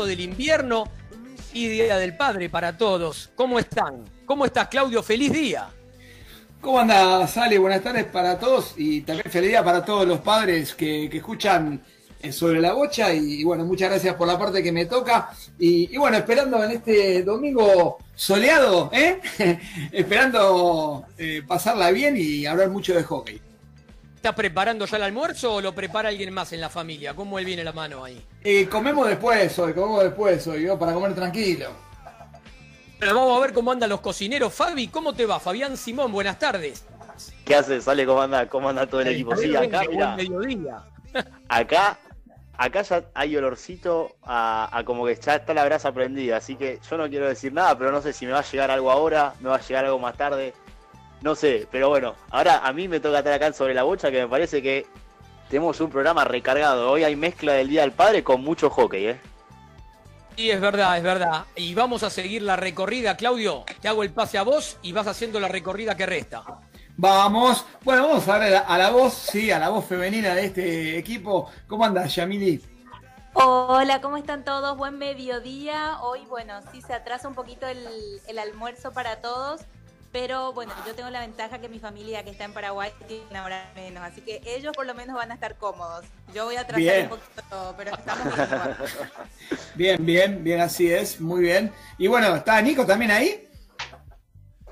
del invierno y Día del Padre para todos. ¿Cómo están? ¿Cómo estás, Claudio? Feliz día. ¿Cómo anda, Sale? Buenas tardes para todos y también feliz día para todos los padres que, escuchan eh, sobre la bocha y, bueno, muchas gracias por la parte que me toca y, bueno, esperando en este domingo soleado, ¿eh? esperando eh, pasarla bien y hablar mucho de hockey. ¿Estás preparando ya el almuerzo o lo prepara alguien más en la familia? ¿Cómo él viene la mano ahí? Eh, comemos después hoy, comemos después hoy, para comer tranquilo. Pero vamos a ver cómo andan los cocineros. Fabi, ¿cómo te va? Fabián Simón, buenas tardes. ¿Qué haces? Sale, ¿cómo anda? ¿Cómo anda todo el equipo? Sí, acá, acá, acá ya hay olorcito a, como que ya está la brasa prendida, así que yo no quiero decir nada, pero no sé si me va a llegar algo ahora, me va a llegar algo más tarde. No sé, pero bueno, ahora a mí me toca estar acá sobre la bocha, que me parece que tenemos un programa recargado. Hoy hay mezcla del Día del Padre con mucho hockey, ¿eh? Sí, es verdad, es verdad. Y vamos a seguir la recorrida, Claudio. Te hago el pase a vos y vas haciendo la recorrida que resta. Vamos, bueno, vamos a ver a la, voz, sí, a la voz femenina de este equipo. ¿Cómo andas, Yamili? Hola, ¿cómo están todos? Buen mediodía. Hoy, bueno, sí se atrasa un poquito el, el almuerzo para todos, pero bueno, yo tengo la ventaja que mi familia que está en Paraguay tiene una hora menos, así que ellos por lo menos van a estar cómodos. Yo voy a tratar un poquito, pero estamos bien Bien, bien, bien, así es, muy bien. Y bueno, ¿está Nico también ahí?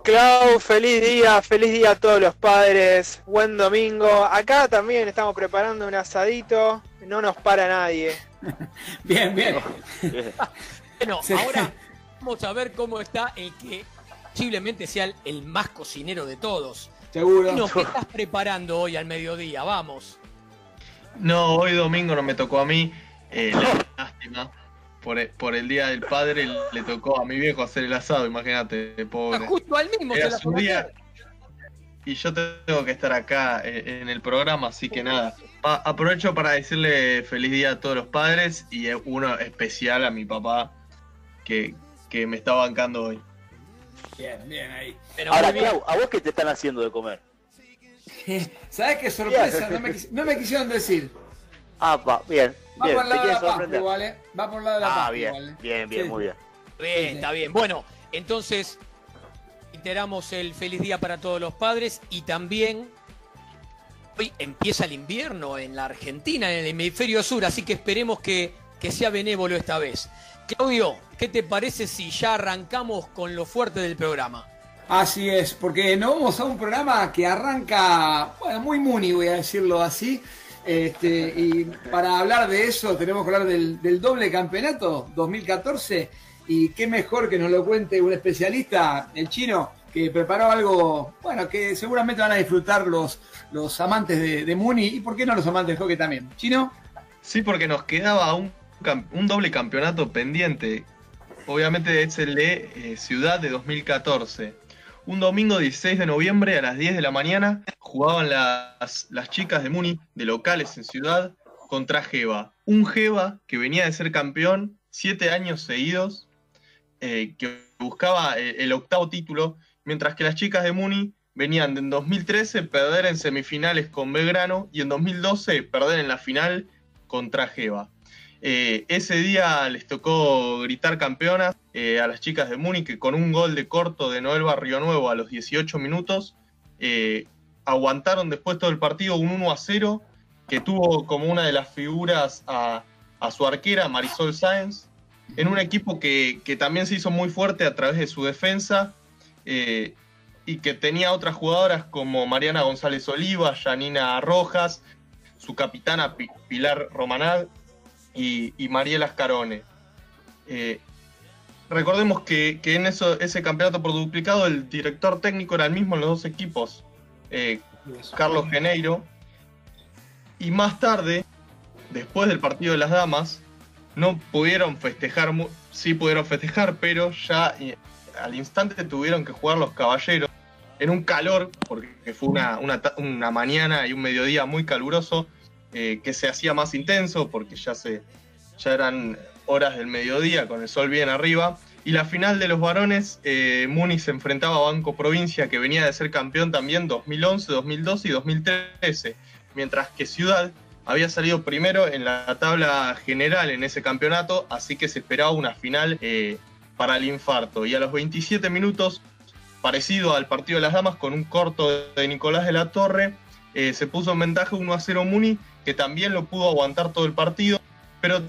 Clau, feliz día, feliz día a todos los padres, buen domingo. Acá también estamos preparando un asadito, no nos para nadie. bien, bien. bueno, ahora vamos a ver cómo está el que posiblemente sea el, más cocinero de todos. Seguro. ¿Qué estás preparando hoy al mediodía? Vamos. No, hoy domingo no me tocó a mí. Eh, lástima. Por el, por el, Día del Padre le tocó a mi viejo hacer el asado, imagínate, pobre. Ah, justo al mismo Era su día. Y yo tengo que estar acá eh, en el programa, así que nada. aprovecho para decirle feliz día a todos los padres y uno especial a mi papá que, que me está bancando hoy. Bien, bien ahí. Ahora, ¿a vos qué te están haciendo de comer? ¿Sabes qué sorpresa? No me, quisieron decir. Ah, va, bien. Va por el lado de la pasta igual, ¿eh? Va por el lado de la ah, pasta bien, igual, ¿eh? Bien, bien, muy bien. Bien, está bien. Bueno, entonces, reiteramos el feliz día para todos los padres y también hoy empieza el invierno en la Argentina, en el hemisferio sur, así que esperemos que, que sea benévolo esta vez. Claudio, ¿qué te parece si ya arrancamos con lo fuerte del programa? Así es, porque nos vamos a un programa que arranca, bueno, muy muni, voy a decirlo así. Este, y para hablar de eso tenemos que hablar del, doble campeonato 2014 y qué mejor que nos lo cuente un especialista, el chino, que preparó algo, bueno, que seguramente van a disfrutar los, los amantes de, de Muni y por qué no los amantes de hockey también. ¿Chino? Sí, porque nos quedaba un un doble campeonato pendiente. Obviamente es el de eh, Ciudad de 2014. Un domingo 16 de noviembre a las 10 de la mañana jugaban las, las chicas de Muni, de locales en Ciudad, contra Jeva. Un Jeva que venía de ser campeón siete años seguidos, eh, que buscaba eh, el octavo título, mientras que las chicas de Muni venían de en 2013 perder en semifinales con Belgrano y en 2012 perder en la final contra Jeva. Eh, ese día les tocó gritar campeonas eh, a las chicas de Múnich que con un gol de corto de Noel Barrio Nuevo a los 18 minutos eh, aguantaron después todo el partido un 1 a 0 que tuvo como una de las figuras a, su arquera Marisol Sáenz en un equipo que, también se hizo muy fuerte a través de su defensa y que tenía otras jugadoras como Mariana González Oliva, Janina Rojas, su capitana Pilar Romanal, y, y Mariela Scarone. Eh, recordemos que, en eso, ese campeonato por duplicado el director técnico era el mismo en los dos equipos, eh, Carlos Geneiro. Y más tarde, después del partido de las damas, no pudieron festejar, sí pudieron festejar, pero ya eh, al instante tuvieron que jugar los caballeros en un calor, porque fue una, una mañana y un mediodía muy caluroso, eh, que se hacía más intenso porque ya, se, ya eran horas del mediodía con el sol bien arriba. Y la final de los varones, eh, Muni se enfrentaba a Banco Provincia, que venía de ser campeón también 2011, 2012 y 2013, mientras que Ciudad había salido primero en la tabla general en ese campeonato, así que se esperaba una final eh, para el infarto. Y a los 27 minutos, parecido al partido de las damas, con un corto de Nicolás de la Torre, se puso en ventaja 1 a 0 Muni, que también lo pudo aguantar todo el partido, pero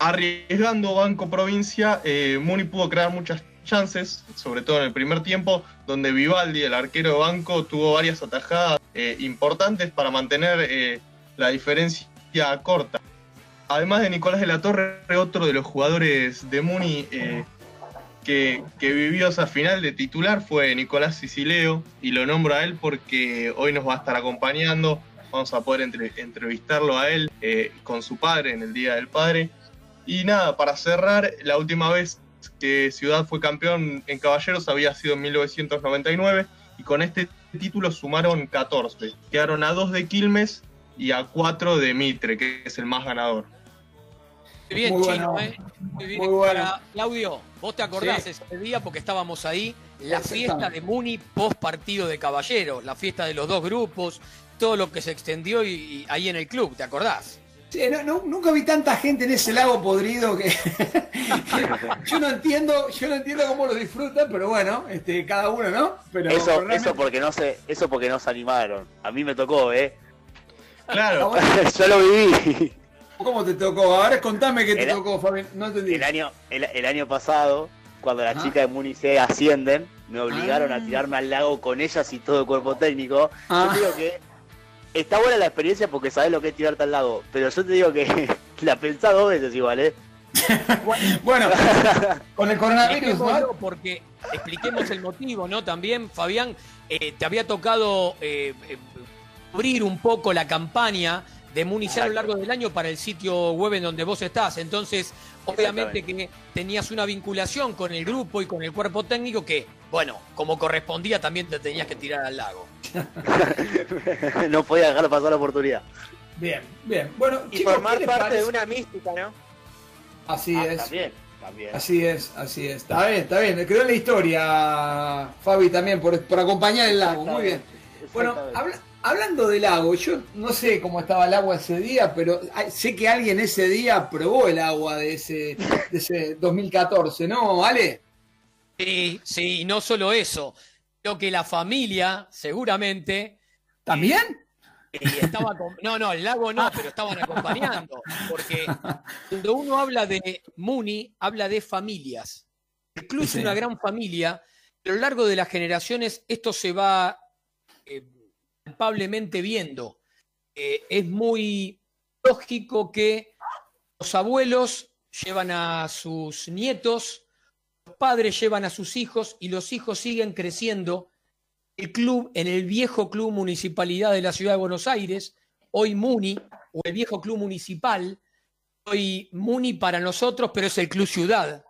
arriesgando Banco Provincia, eh, Muni pudo crear muchas chances, sobre todo en el primer tiempo, donde Vivaldi, el arquero de Banco, tuvo varias atajadas eh, importantes para mantener eh, la diferencia corta. Además de Nicolás de la Torre, otro de los jugadores de Muni que, que, vivió esa final de titular fue Nicolás Sicileo, y lo nombro a él porque hoy nos va a estar acompañando. Vamos a poder entre, entrevistarlo a él con su padre en el Día del Padre. Y nada, para cerrar, la última vez que Ciudad fue campeón en Caballeros había sido en 1999 y con este título sumaron 14. Quedaron a 2 de Quilmes y a 4 de Mitre, que es el más ganador. Bien, Muy chino, ¿eh? Muy bien. Claudio, vos te acordás ese día porque estábamos ahí, la fiesta de Muni post partido de Caballeros, la fiesta de los dos grupos, todo lo que se extendió y ahí en el club, ¿te acordás? Sí, no, nunca vi tanta gente en ese lago podrido que, yo no entiendo, yo no entiendo cómo lo disfrutan, pero bueno, este, cada uno, ¿no? Pero eso, eso porque no se, eso porque no se animaron. A mí me tocó, ¿eh? Claro. yo lo viví. ¿Cómo te tocó? Ahora contame qué te tocó, Fabián. No entendí. El año, el, año pasado, cuando las chicas de Munice ascienden, me obligaron a ah. tirarme al lago con ellas y todo el cuerpo técnico. Yo ah. digo que está buena la experiencia porque sabes lo que es tirarte al lado, pero yo te digo que la pensás dos veces igual, ¿eh? bueno, con el coronavirus, ¿no? Porque expliquemos el motivo, ¿no? También, Fabián, eh, te había tocado eh, abrir un poco la campaña de Munici a lo largo del año para el sitio web en donde vos estás. Entonces, obviamente que tenías una vinculación con el grupo y con el cuerpo técnico que, bueno, como correspondía, también te tenías que tirar al lago. no podía dejar pasar la oportunidad. Bien, bien. Bueno, y formar parte de una mística, ¿no? Así ah, es. También, también. Así es, así es. Está bien, está bien. Quedó en la historia, Fabi, también, por, por acompañar el lago. Muy bien. Bueno, hablando del lago, yo no sé cómo estaba el agua ese día, pero sé que alguien ese día probó el agua de ese, de ese 2014, ¿no, Ale? Sí, sí, y no solo eso. Creo que la familia, seguramente. ¿También? estaba no, no, el lago no, pero estaban acompañando. Porque cuando uno habla de Muni, habla de familias. El club es una gran familia. A lo largo de las generaciones esto se va eh, viendo. Eh, es muy lógico que los abuelos llevan a sus nietos, los padres llevan a sus hijos y los hijos siguen creciendo el club en el viejo club municipalidad de la ciudad de Buenos Aires, hoy Muni, o el viejo club municipal, hoy Muni para nosotros, pero es el club ciudad.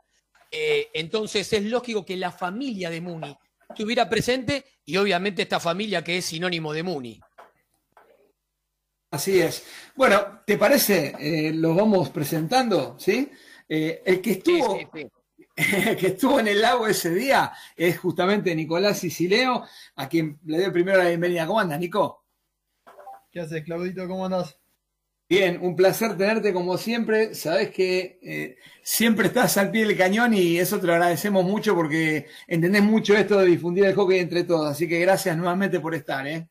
Eh, entonces es lógico que la familia de Muni estuviera presente y obviamente esta familia que es sinónimo de Muni. Así es. Bueno, ¿te parece? Eh, los vamos presentando, ¿sí? Eh, el que estuvo... que estuvo en el lago ese día es justamente Nicolás Sicileo, a quien le doy primero la bienvenida. ¿Cómo andas, Nico? ¿Qué haces, Claudito? ¿Cómo andas? Bien, un placer tenerte como siempre. Sabes que eh, siempre estás al pie del cañón y eso te lo agradecemos mucho porque entendés mucho esto de difundir el hockey entre todos. Así que gracias nuevamente por estar. ¿eh?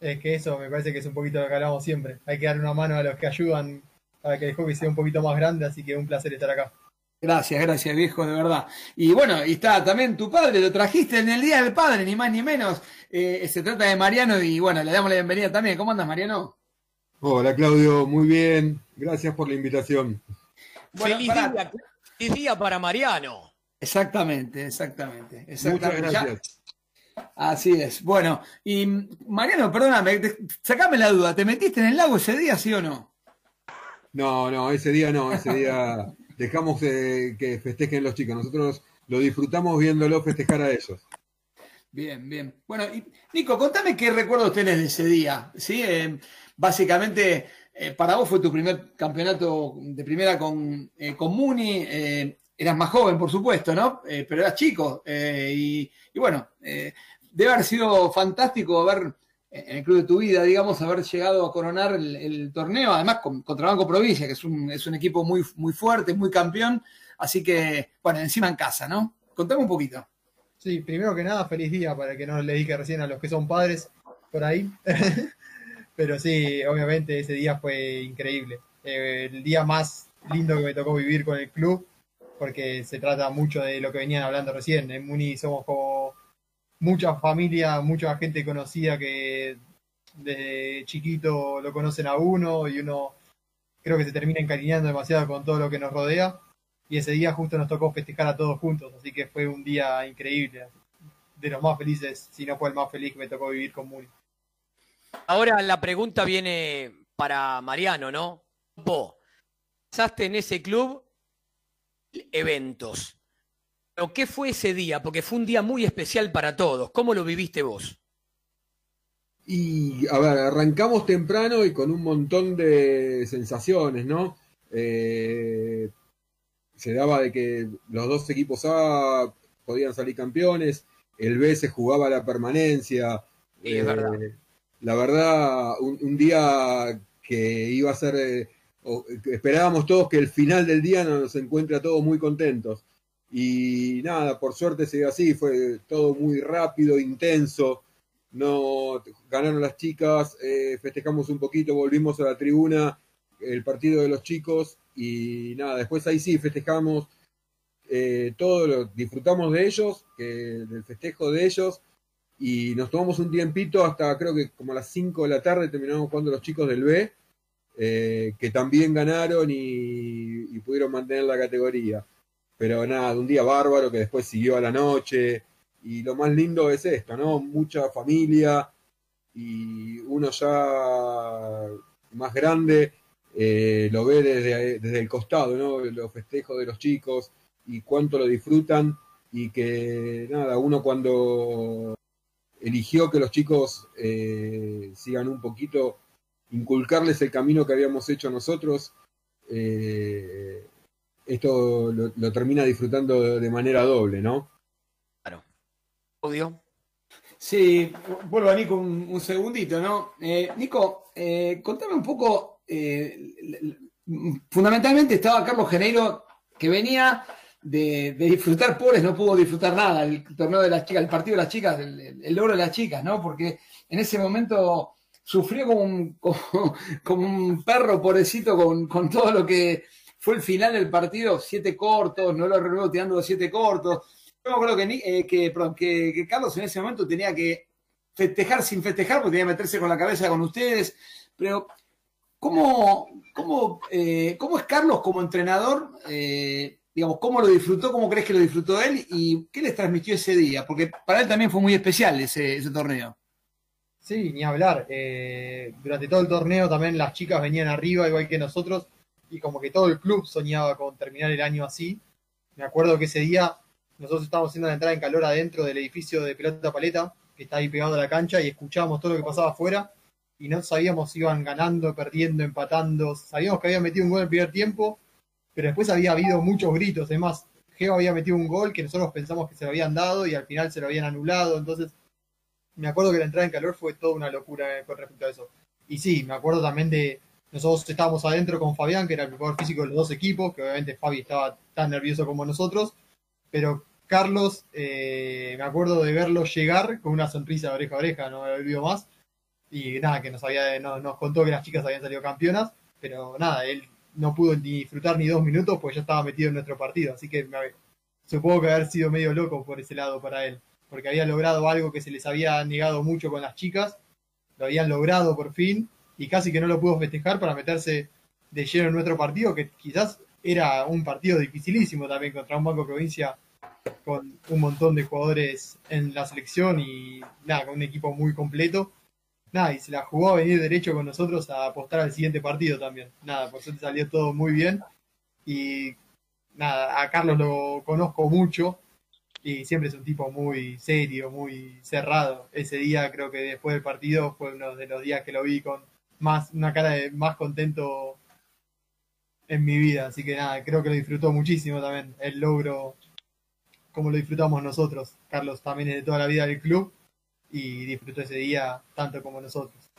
Es que eso me parece que es un poquito lo que hablamos siempre. Hay que dar una mano a los que ayudan para que el hockey sea un poquito más grande, así que un placer estar acá. Gracias, gracias, viejo, de verdad. Y bueno, y está también tu padre, lo trajiste en el Día del Padre, ni más ni menos. Eh, se trata de Mariano y bueno, le damos la bienvenida también. ¿Cómo andas, Mariano? Hola, Claudio, muy bien. Gracias por la invitación. feliz, día, para Mariano. Exactamente, exactamente. exactamente. Muchas gracias. Así es. Bueno, y Mariano, perdóname, sacame la duda, ¿te metiste en el lago ese día, sí o no? No, no, ese día no, ese día dejamos que festejen los chicos. Nosotros lo disfrutamos viéndolo festejar a ellos. Bien, bien. Bueno, y Nico, contame qué recuerdos tenés de ese día. ¿sí? Eh, básicamente, eh, para vos fue tu primer campeonato de primera con, eh, Muni. eras más joven, por supuesto, ¿no? pero eras chico. Y, bueno, debe haber sido fantástico haber en el club de tu vida, digamos, haber llegado a coronar el, torneo, además con, contra Banco Provincia, que es un, equipo muy, muy fuerte, muy campeón, así que, bueno, encima en casa, ¿no? Contame un poquito. Sí, primero que nada, feliz día para que no le dije recién a los que son padres por ahí. Pero sí, obviamente ese día fue increíble. Eh, el día más lindo que me tocó vivir con el club, porque se trata mucho de lo que venían hablando recién. En Muni somos como mucha familia, mucha gente conocida que desde chiquito lo conocen a uno y uno creo que se termina encariñando demasiado con todo lo que nos rodea. Y ese día justo nos tocó festejar a todos juntos, así que fue un día increíble. De los más felices, si no fue el más feliz que me tocó vivir con Muni. Ahora la pregunta viene para Mariano, ¿no? Vos, pasaste en ese club eventos. ¿Pero qué fue ese día? Porque fue un día muy especial para todos. ¿Cómo lo viviste vos? Y, a ver, arrancamos temprano y con un montón de sensaciones, ¿no? Eh, se daba de que los dos equipos A podían salir campeones, el B se jugaba la permanencia. Sí, es verdad. La verdad, un, día que iba a ser, eh, esperábamos todos que el final del día nos encuentre a todos muy contentos. Y nada, por suerte se dio así, fue todo muy rápido, intenso. No ganaron las chicas, eh, festejamos un poquito, volvimos a la tribuna, el partido de los chicos y nada, después ahí sí festejamos eh, todo, disfrutamos de ellos, que, del festejo de ellos y nos tomamos un tiempito hasta creo que como a las 5 de la tarde terminamos jugando los chicos del B, eh, que también ganaron y, pudieron mantener la categoría. Pero nada, un día bárbaro que después siguió a la noche. Y lo más lindo es esto, ¿no? Mucha familia y uno ya más grande eh, lo ve desde, desde el costado, ¿no? Los festejos de los chicos y cuánto lo disfrutan y que nada, uno cuando eligió que los chicos eh, sigan un poquito, inculcarles el camino que habíamos hecho nosotros, eh, esto lo, lo, termina disfrutando de, manera doble, ¿no? Claro. Audio. Sí, vuelvo a Nico un, un segundito, ¿no? Eh, Nico, contame un poco, fundamentalmente estaba Carlos Geneiro, que venía de, disfrutar pobres no pudo disfrutar nada, el torneo de las chicas, el partido de las chicas, el, logro de las chicas, ¿no? Porque en ese momento sufrió como un, como, un perro pobrecito con, con, todo lo que fue el final del partido, siete cortos, no lo renuevo tirando los siete cortos. Yo me acuerdo que, eh, que, que Carlos en ese momento tenía que festejar sin festejar, porque tenía que meterse con la cabeza con ustedes, pero ¿cómo, cómo, eh, cómo es Carlos como entrenador? Eh, digamos, ¿cómo lo disfrutó? ¿Cómo crees que lo disfrutó él? ¿Y qué les transmitió ese día? Porque para él también fue muy especial ese, ese torneo. Sí, ni hablar. Eh, durante todo el torneo también las chicas venían arriba, igual que nosotros, y como que todo el club soñaba con terminar el año así. Me acuerdo que ese día nosotros estábamos haciendo la entrada en calor adentro del edificio de pelota paleta, que está ahí pegado a la cancha, y escuchábamos todo lo que pasaba afuera, y no sabíamos si iban ganando, perdiendo, empatando. Sabíamos que habían metido un gol en el primer tiempo, pero después había habido muchos gritos. Además, Geo había metido un gol que nosotros pensamos que se lo habían dado y al final se lo habían anulado. Entonces, me acuerdo que la entrada en calor fue toda una locura con respecto a eso. Y sí, me acuerdo también de. Nosotros estábamos adentro con Fabián, que era el jugador físico de los dos equipos, que obviamente Fabi estaba tan nervioso como nosotros, pero Carlos, eh, me acuerdo de verlo llegar con una sonrisa de oreja a oreja, no me olvido más. Y nada, que nos, había, no, nos contó que las chicas habían salido campeonas, pero nada, él no pudo ni disfrutar ni dos minutos, pues ya estaba metido en nuestro partido. Así que me, supongo que haber sido medio loco por ese lado para él, porque había logrado algo que se les había negado mucho con las chicas, lo habían logrado por fin, y casi que no lo pudo festejar para meterse de lleno en nuestro partido, que quizás era un partido dificilísimo también contra un Banco Provincia con un montón de jugadores en la selección y nada, con un equipo muy completo nada, y se la jugó a venir derecho con nosotros a apostar al siguiente partido también. Nada, por suerte salió todo muy bien. Y nada, a Carlos lo conozco mucho y siempre es un tipo muy serio, muy cerrado. Ese día creo que después del partido fue uno de los días que lo vi con más una cara de más contento en mi vida. Así que nada, creo que lo disfrutó muchísimo también el logro como lo disfrutamos nosotros. Carlos también es de toda la vida del club y disfrutó ese día tanto como nosotros.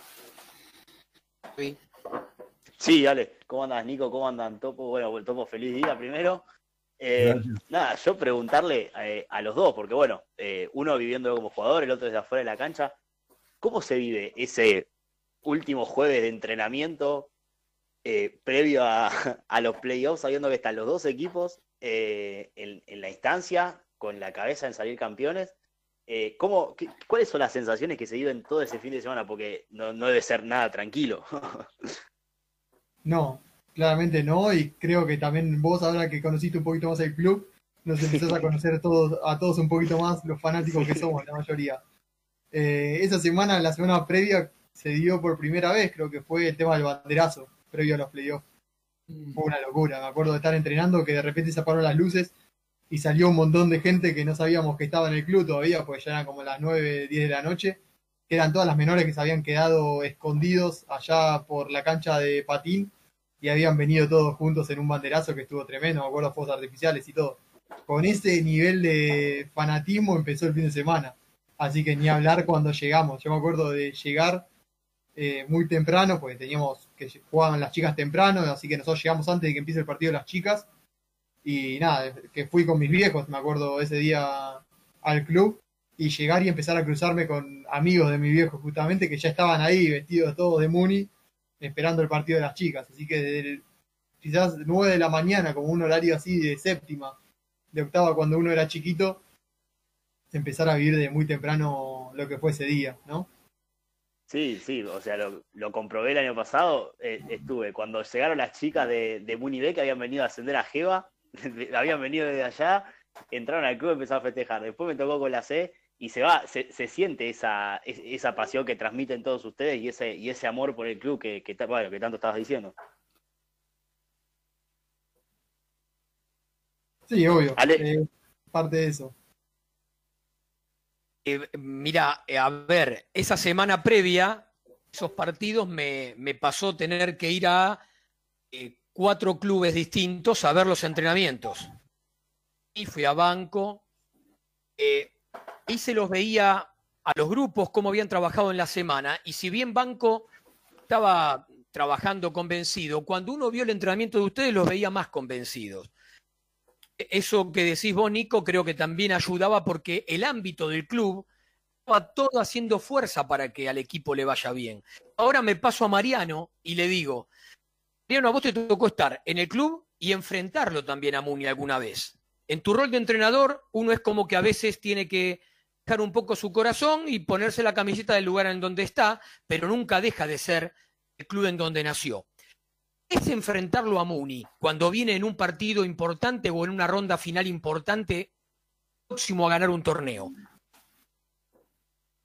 Sí, dale. ¿Cómo andas, Nico? ¿Cómo andan, Topo? Bueno, Topo, feliz día primero. Eh, nada, yo preguntarle eh, a los dos, porque bueno, eh, uno viviendo como jugador, el otro desde afuera de la cancha, ¿cómo se vive ese último jueves de entrenamiento previo a, los playoffs, sabiendo que están los dos equipos en, la instancia, con la cabeza en salir campeones? ¿Cómo, ¿Cuáles son las sensaciones que se viven todo ese fin de semana? Porque no, no debe ser nada tranquilo. no, claramente no, y creo que también vos ahora que conociste un poquito más el club, nos empezás a conocer a todos, a todos un poquito más, los fanáticos que somos, la mayoría. Eh, esa semana, la semana previa, se dio por primera vez, creo que fue el tema del banderazo, previo a los playoffs. Mm. Fue una locura, me acuerdo de estar entrenando, que de repente se apagaron las luces y salió un montón de gente que no sabíamos que estaba en el club todavía, porque ya eran como las 9, 10 de la noche, que eran todas las menores que se habían quedado escondidos allá por la cancha de patín y habían venido todos juntos en un banderazo que estuvo tremendo, me acuerdo, fuegos artificiales y todo. Con ese nivel de fanatismo empezó el fin de semana. Así que ni hablar cuando llegamos. Yo me acuerdo de llegar eh, muy temprano, porque teníamos que jugaban las chicas temprano, así que nosotros llegamos antes de que empiece el partido de las chicas. Y nada, que fui con mis viejos, me acuerdo ese día al club, y llegar y empezar a cruzarme con amigos de mi viejo justamente, que ya estaban ahí vestidos todos de Muni, esperando el partido de las chicas. Así que desde quizás 9 de la mañana, como un horario así de séptima, de octava, cuando uno era chiquito, empezar a vivir de muy temprano lo que fue ese día, ¿no? Sí, sí, o sea, lo, comprobé el año pasado, eh, estuve, cuando llegaron las chicas de, de B, que habían venido a ascender a Jeva, habían venido desde allá, entraron al club y empezaron a festejar. Después me tocó con la C y se va, se, se, siente esa, esa pasión que transmiten todos ustedes y ese, y ese amor por el club que, que, bueno, que tanto estabas diciendo. Sí, obvio. Eh, parte de eso. Eh, mira, eh, a ver, esa semana previa, esos partidos me, me pasó tener que ir a cuatro clubes distintos a ver los entrenamientos. Y fui a banco. Eh, y se los veía a los grupos cómo habían trabajado en la semana y si bien Banco estaba trabajando convencido, cuando uno vio el entrenamiento de ustedes los veía más convencidos. Eso que decís vos, Nico, creo que también ayudaba porque el ámbito del club estaba todo haciendo fuerza para que al equipo le vaya bien. Ahora me paso a Mariano y le digo, Mariano, a vos te tocó estar en el club y enfrentarlo también a Muni alguna vez. En tu rol de entrenador, uno es como que a veces tiene que un poco su corazón y ponerse la camiseta del lugar en donde está, pero nunca deja de ser el club en donde nació. Es enfrentarlo a Muni cuando viene en un partido importante o en una ronda final importante, próximo a ganar un torneo.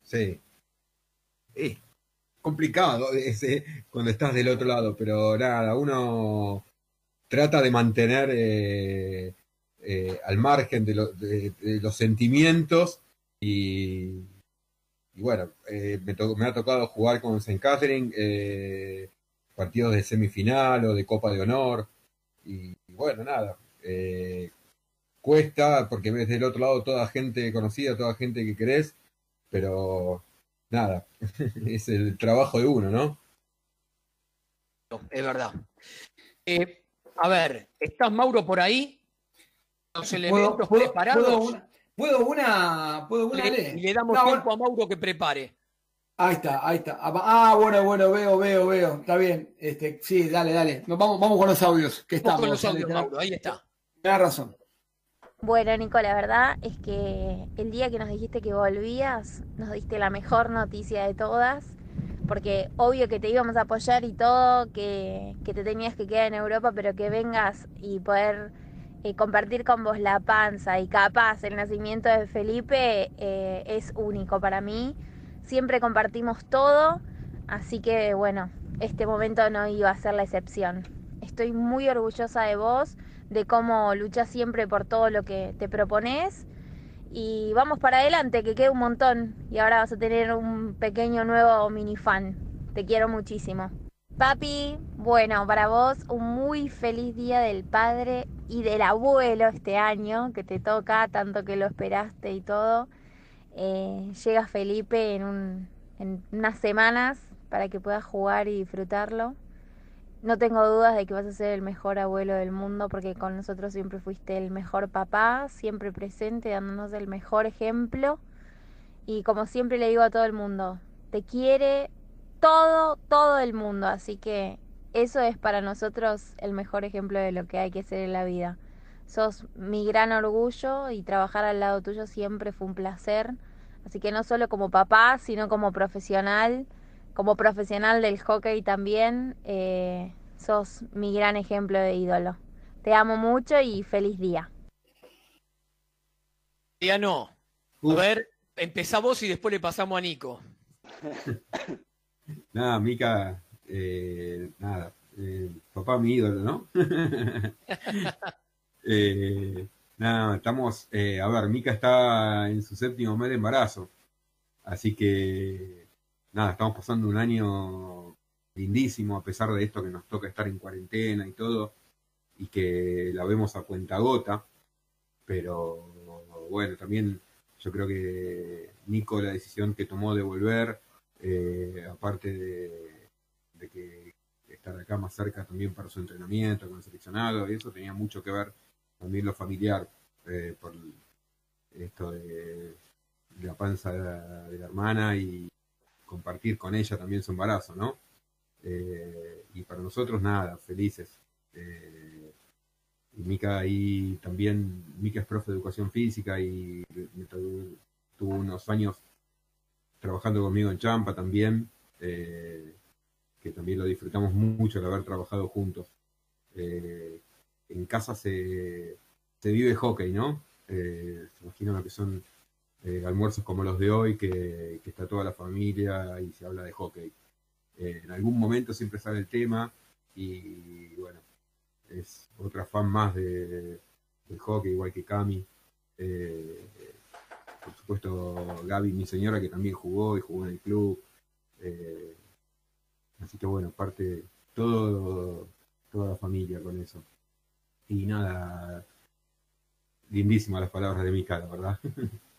Sí. Es complicado ese, cuando estás del otro lado, pero nada, uno trata de mantener eh, eh, al margen de, los sentimientos y, bueno, eh, me, ha tocado jugar con St. Catherine eh, partidos de semifinal o de Copa de Honor. Y, bueno, nada. Cuesta porque ves del otro lado toda gente conocida, toda gente que querés, pero nada, es el trabajo de uno, ¿no? Es verdad. a ver, ¿estás Mauro por ahí? Los elementos preparados. ¿Puedo una? ¿Puedo una? Le, le damos tiempo a Mauro que prepare. Ahí está, ahí está. Ah, bueno, bueno, veo, veo, veo. Está bien. Este, sí, dale, dale. vamos, vamos con los audios. Que estamos. Con los audios, Mauro, ahí está. Me razón. Bueno, Nico, la verdad es que el día que nos dijiste que volvías, nos diste la mejor noticia de todas, porque obvio que te íbamos a apoyar y todo, que, que te tenías que quedar en Europa, pero que vengas y poder eh, compartir con vos la panza y capaz el nacimiento de Felipe eh, es único para mí. Siempre compartimos todo, así que bueno, este momento no iba a ser la excepción. Estoy muy orgullosa de vos, de cómo luchas siempre por todo lo que te propones. Y vamos para adelante, que queda un montón. Y ahora vas a tener un pequeño nuevo mini fan. Te quiero muchísimo. Papi, bueno, para vos un muy feliz día del padre y del abuelo este año, que te toca, tanto que lo esperaste y todo. Eh, llega Felipe en, en unas semanas para que puedas jugar y disfrutarlo. No tengo dudas de que vas a ser el mejor abuelo del mundo porque con nosotros siempre fuiste el mejor papá, siempre presente, dándonos el mejor ejemplo. Y como siempre le digo a todo el mundo, te quiere todo, todo el mundo. Así que eso es para nosotros el mejor ejemplo de lo que hay que ser en la vida. Sos mi gran orgullo y trabajar al lado tuyo siempre fue un placer. Así que no solo como papá, sino como profesional como profesional del hockey también, eh, sos mi gran ejemplo de ídolo. Te amo mucho y feliz día. no. a ver, empezá vos y después le pasamos a Nico. nada, Mica, eh, nada, eh, papá mi ídolo, ¿no? nada, estamos, a ver, Mica está en su séptimo mes de embarazo, así que nada, estamos pasando un año lindísimo, a pesar de esto que nos toca estar en cuarentena y todo, y que la vemos a cuenta gota, pero bueno, también yo creo que Nico la decisión que tomó de volver, eh, aparte de, que estar acá más cerca también para su entrenamiento con el seleccionado, y eso tenía mucho que ver también lo familiar, eh, por esto de, la panza de la hermana y compartir con ella también su embarazo, ¿no? Eh, y para nosotros nada, felices. Eh, y Mica ahí también, Mica es profe de educación física y tuvo unos años trabajando conmigo en Champa también, eh, que también lo disfrutamos mucho el haber trabajado juntos. en casa se, vive hockey, ¿no? lo que son eh, almuerzos como los de hoy, que, está toda la familia y se habla de hockey. Eh, en algún momento siempre sale el tema y bueno, es otra fan más de, del hockey, igual que Cami. Eh, por supuesto, Gaby, mi señora, que también jugó y jugó en el club. así que bueno, parte todo, toda la familia con eso. Y nada, lindísimas las palabras de mi cara, ¿verdad?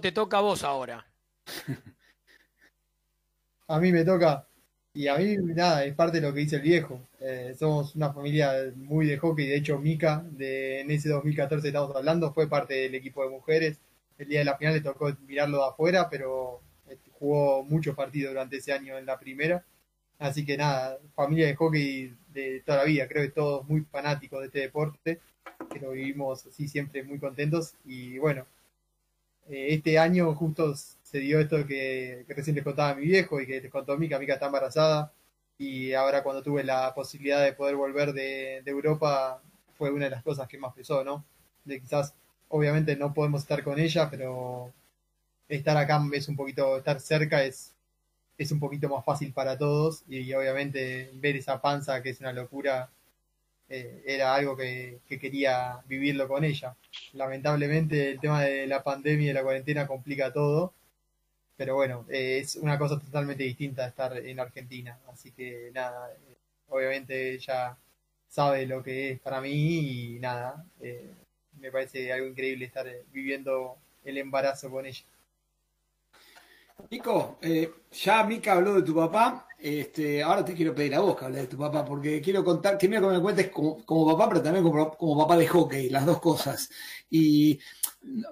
te toca a vos ahora. a mí me toca. Y a mí, nada, es parte de lo que dice el viejo. Eh, somos una familia muy de hockey. De hecho, Mika, en ese 2014 estamos hablando, fue parte del equipo de mujeres. El día de la final le tocó mirarlo de afuera, pero este, jugó muchos partidos durante ese año en la primera. Así que nada, familia de hockey de toda la vida. Creo que todos muy fanáticos de este deporte, que lo vivimos así siempre muy contentos. Y bueno, eh, este año justo se dio esto que, recién les contaba mi viejo y que les contó a Mica, Mica está embarazada y ahora cuando tuve la posibilidad de poder volver de, Europa fue una de las cosas que más pesó, ¿no? De quizás, obviamente no podemos estar con ella, pero estar acá es un poquito, estar cerca es, es un poquito más fácil para todos y obviamente ver esa panza que es una locura eh, era algo que, quería vivirlo con ella. Lamentablemente el tema de la pandemia y la cuarentena complica todo, pero bueno, eh, es una cosa totalmente distinta estar en Argentina, así que nada, eh, obviamente ella sabe lo que es para mí y nada, me parece algo increíble estar viviendo el embarazo con ella. Nico, ya Mica habló de tu papá, este, ahora te quiero pedir a vos que hables de tu papá, porque quiero contar, que me cuentes como, papá, pero también como, papá de hockey, las dos cosas. Y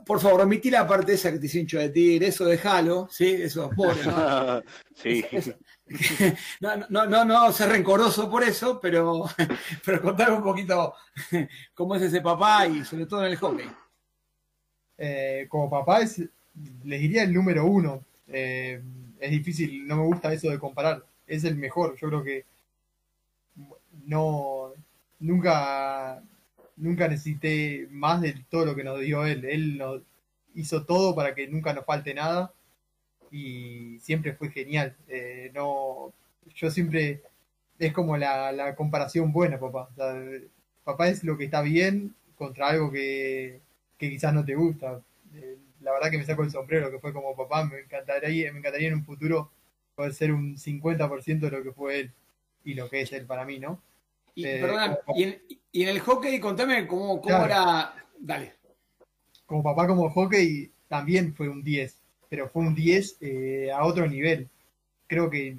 por favor, omití la parte esa que te hice hincho de tigre, eso déjalo, ¿sí? Eso es pobre, ¿no? sí. no, no, no, no, ser rencoroso por eso, pero, pero contar un poquito cómo es ese papá y sobre todo en el hockey. Eh, como papá es, les diría el número uno. Eh, es difícil, no me gusta eso de comparar es el mejor. Yo creo que no nunca nunca necesité más de todo lo que nos dio él. Él nos hizo todo para que nunca nos falte nada y siempre fue genial. Eh, no, yo siempre es como la, comparación buena, papá. papá es lo que está bien contra algo que, que quizás no te gusta. Eh, la verdad que me saco el sombrero que fue como papá. Me encantaría, me encantaría en un futuro puede ser un 50% de lo que fue él y lo que es él para mí, ¿no? Y, eh, y, en, el hockey, contame cómo, cómo era. Dale. Como papá, como hockey, también fue un 10, pero fue un 10 eh, a otro nivel. Creo que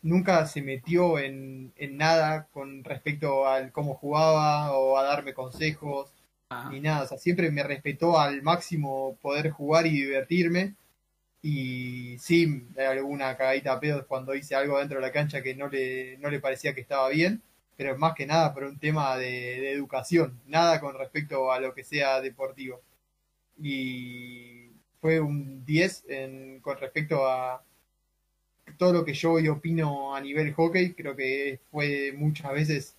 nunca se metió en, en nada con respecto al cómo jugaba o a darme consejos Ah. ni nada. O sea, siempre me respetó al máximo poder jugar y divertirme. Y sí, alguna cagadita a pedos cuando hice algo dentro de la cancha que no le, no le parecía que estaba bien, pero más que nada por un tema de, de educación, nada con respecto a lo que sea deportivo. Y fue un 10 en, con respecto a todo lo que yo hoy opino a nivel hockey, creo que fue muchas veces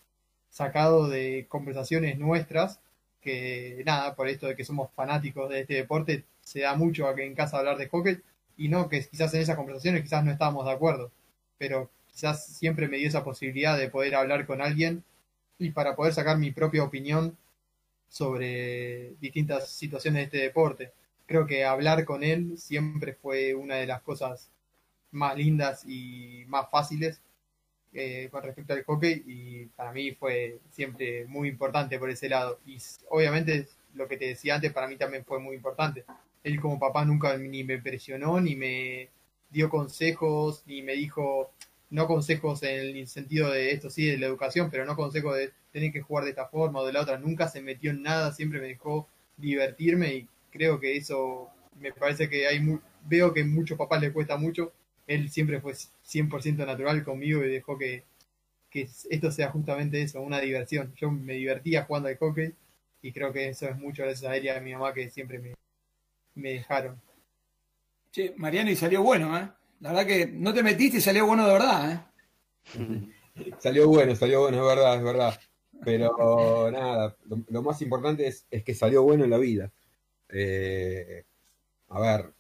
sacado de conversaciones nuestras que nada, por esto de que somos fanáticos de este deporte, se da mucho a que en casa hablar de hockey y no que quizás en esas conversaciones quizás no estábamos de acuerdo, pero quizás siempre me dio esa posibilidad de poder hablar con alguien y para poder sacar mi propia opinión sobre distintas situaciones de este deporte. Creo que hablar con él siempre fue una de las cosas más lindas y más fáciles eh, con respecto al hockey y para mí fue siempre muy importante por ese lado. Y obviamente lo que te decía antes para mí también fue muy importante. Él como papá nunca ni me presionó, ni me dio consejos, ni me dijo, no consejos en el sentido de esto sí, de la educación, pero no consejos de tener que jugar de esta forma o de la otra. Nunca se metió en nada, siempre me dejó divertirme y creo que eso me parece que hay mu- veo que a muchos papás les cuesta mucho. Él siempre fue 100% natural conmigo y dejó que, que esto sea justamente eso, una diversión. Yo me divertía jugando al hockey y creo que eso es mucho gracias a él y a mi mamá que siempre me, me dejaron. Che, Mariano, y salió bueno, ¿eh? La verdad que no te metiste y salió bueno de verdad, ¿eh? Salió bueno, salió bueno, es verdad, es verdad. Pero nada, lo, lo más importante es, es que salió bueno en la vida. Eh, a ver,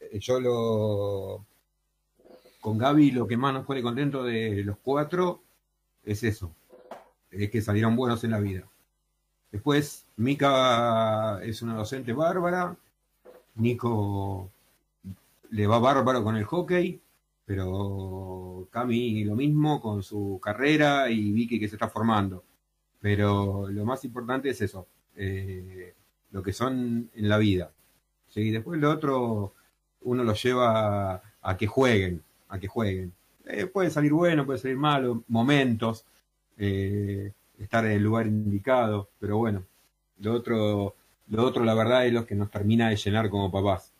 eh, yo lo. Con Gaby lo que más nos pone contento de los cuatro es eso, es que salieron buenos en la vida. Después, Mika es una docente bárbara, Nico le va bárbaro con el hockey, pero Cami lo mismo con su carrera y Vicky que se está formando. Pero lo más importante es eso, eh, lo que son en la vida. Sí, después lo otro uno lo lleva a, que jueguen, a que jueguen. Eh, puede salir bueno, puede salir malo, momentos, eh, estar en el lugar indicado, pero bueno, lo otro, lo otro la verdad es lo que nos termina de llenar como papás.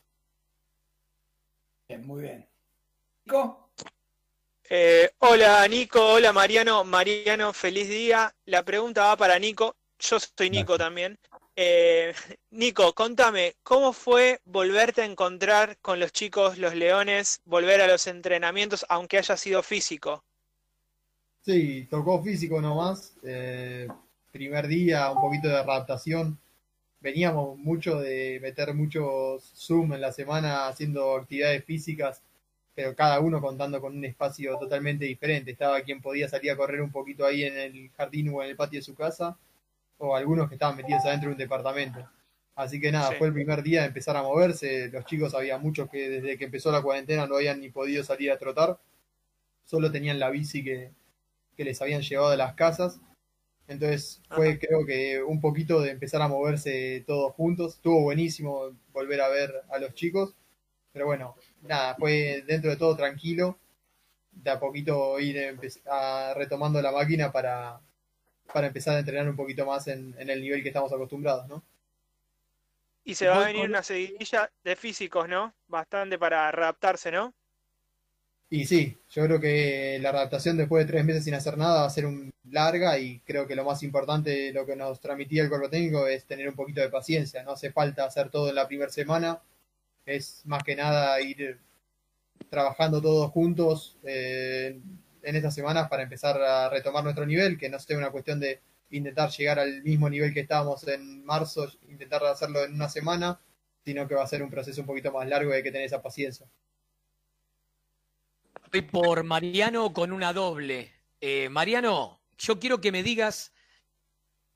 Bien, muy bien. Nico, Eh, hola Nico, hola Mariano. Mariano, feliz día. La pregunta va para Nico. Yo soy Nico también. Eh, Nico, contame, ¿cómo fue volverte a encontrar con los chicos, los leones, volver a los entrenamientos, aunque haya sido físico? Sí, tocó físico nomás. eh, primer día, un poquito de adaptación. Veníamos mucho de meter muchos Zoom en la semana haciendo actividades físicas, pero cada uno contando con un espacio totalmente diferente. Estaba quien podía salir a correr un poquito ahí en el jardín o en el patio de su casa, o algunos que estaban metidos adentro de un departamento. Así que nada, Sí. fue el primer día de empezar a moverse. Los chicos había muchos que desde que empezó la cuarentena no habían ni podido salir a trotar. Solo tenían la bici que, que les habían llevado de las casas. Entonces fue creo que un poquito de empezar a moverse todos juntos. Estuvo buenísimo volver a ver a los chicos. Pero bueno, nada, fue dentro de todo tranquilo. De a poquito ir a- retomando la máquina para, para empezar a entrenar un poquito más en, en el nivel que estamos acostumbrados, ¿no? Y se va a venir con- una seguidilla de físicos, ¿no? Bastante para readaptarse, ¿no? Y sí, yo creo que la adaptación después de tres meses sin hacer nada va a ser un larga y creo que lo más importante, lo que nos transmitía el cuerpo técnico es tener un poquito de paciencia. No hace falta hacer todo en la primera semana, es más que nada ir trabajando todos juntos eh, en estas semanas para empezar a retomar nuestro nivel, que no sea una cuestión de intentar llegar al mismo nivel que estábamos en marzo, intentar hacerlo en una semana, sino que va a ser un proceso un poquito más largo y hay que tener esa paciencia. Voy por Mariano con una doble. Eh, Mariano, yo quiero que me digas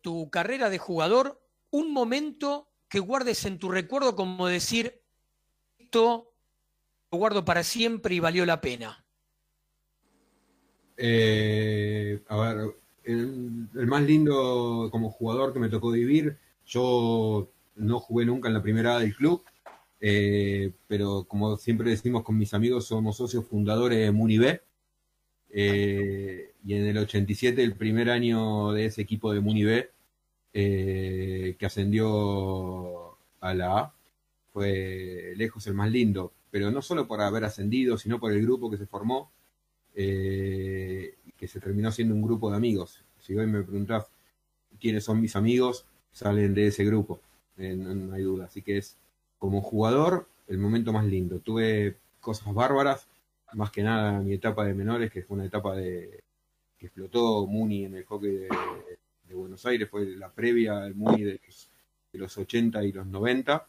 tu carrera de jugador, un momento que guardes en tu recuerdo como decir, esto lo guardo para siempre y valió la pena. Eh, a ver, el, más lindo como jugador que me tocó vivir, yo no jugué nunca en la primera del club, Eh, pero como siempre decimos con mis amigos, somos socios fundadores de Muni B. Eh, y en el 87, el primer año de ese equipo de Muni B, eh, que ascendió a la A, fue lejos el más lindo, pero no solo por haber ascendido, sino por el grupo que se formó, eh, que se terminó siendo un grupo de amigos. Si hoy me preguntás quiénes son mis amigos, salen de ese grupo, eh, no, no hay duda. Así que es como jugador el momento más lindo. Tuve cosas bárbaras, más que nada mi etapa de menores, que fue una etapa de que explotó Muni en el hockey de, Buenos Aires, fue la previa al Muni de los, de los 80 y los 90.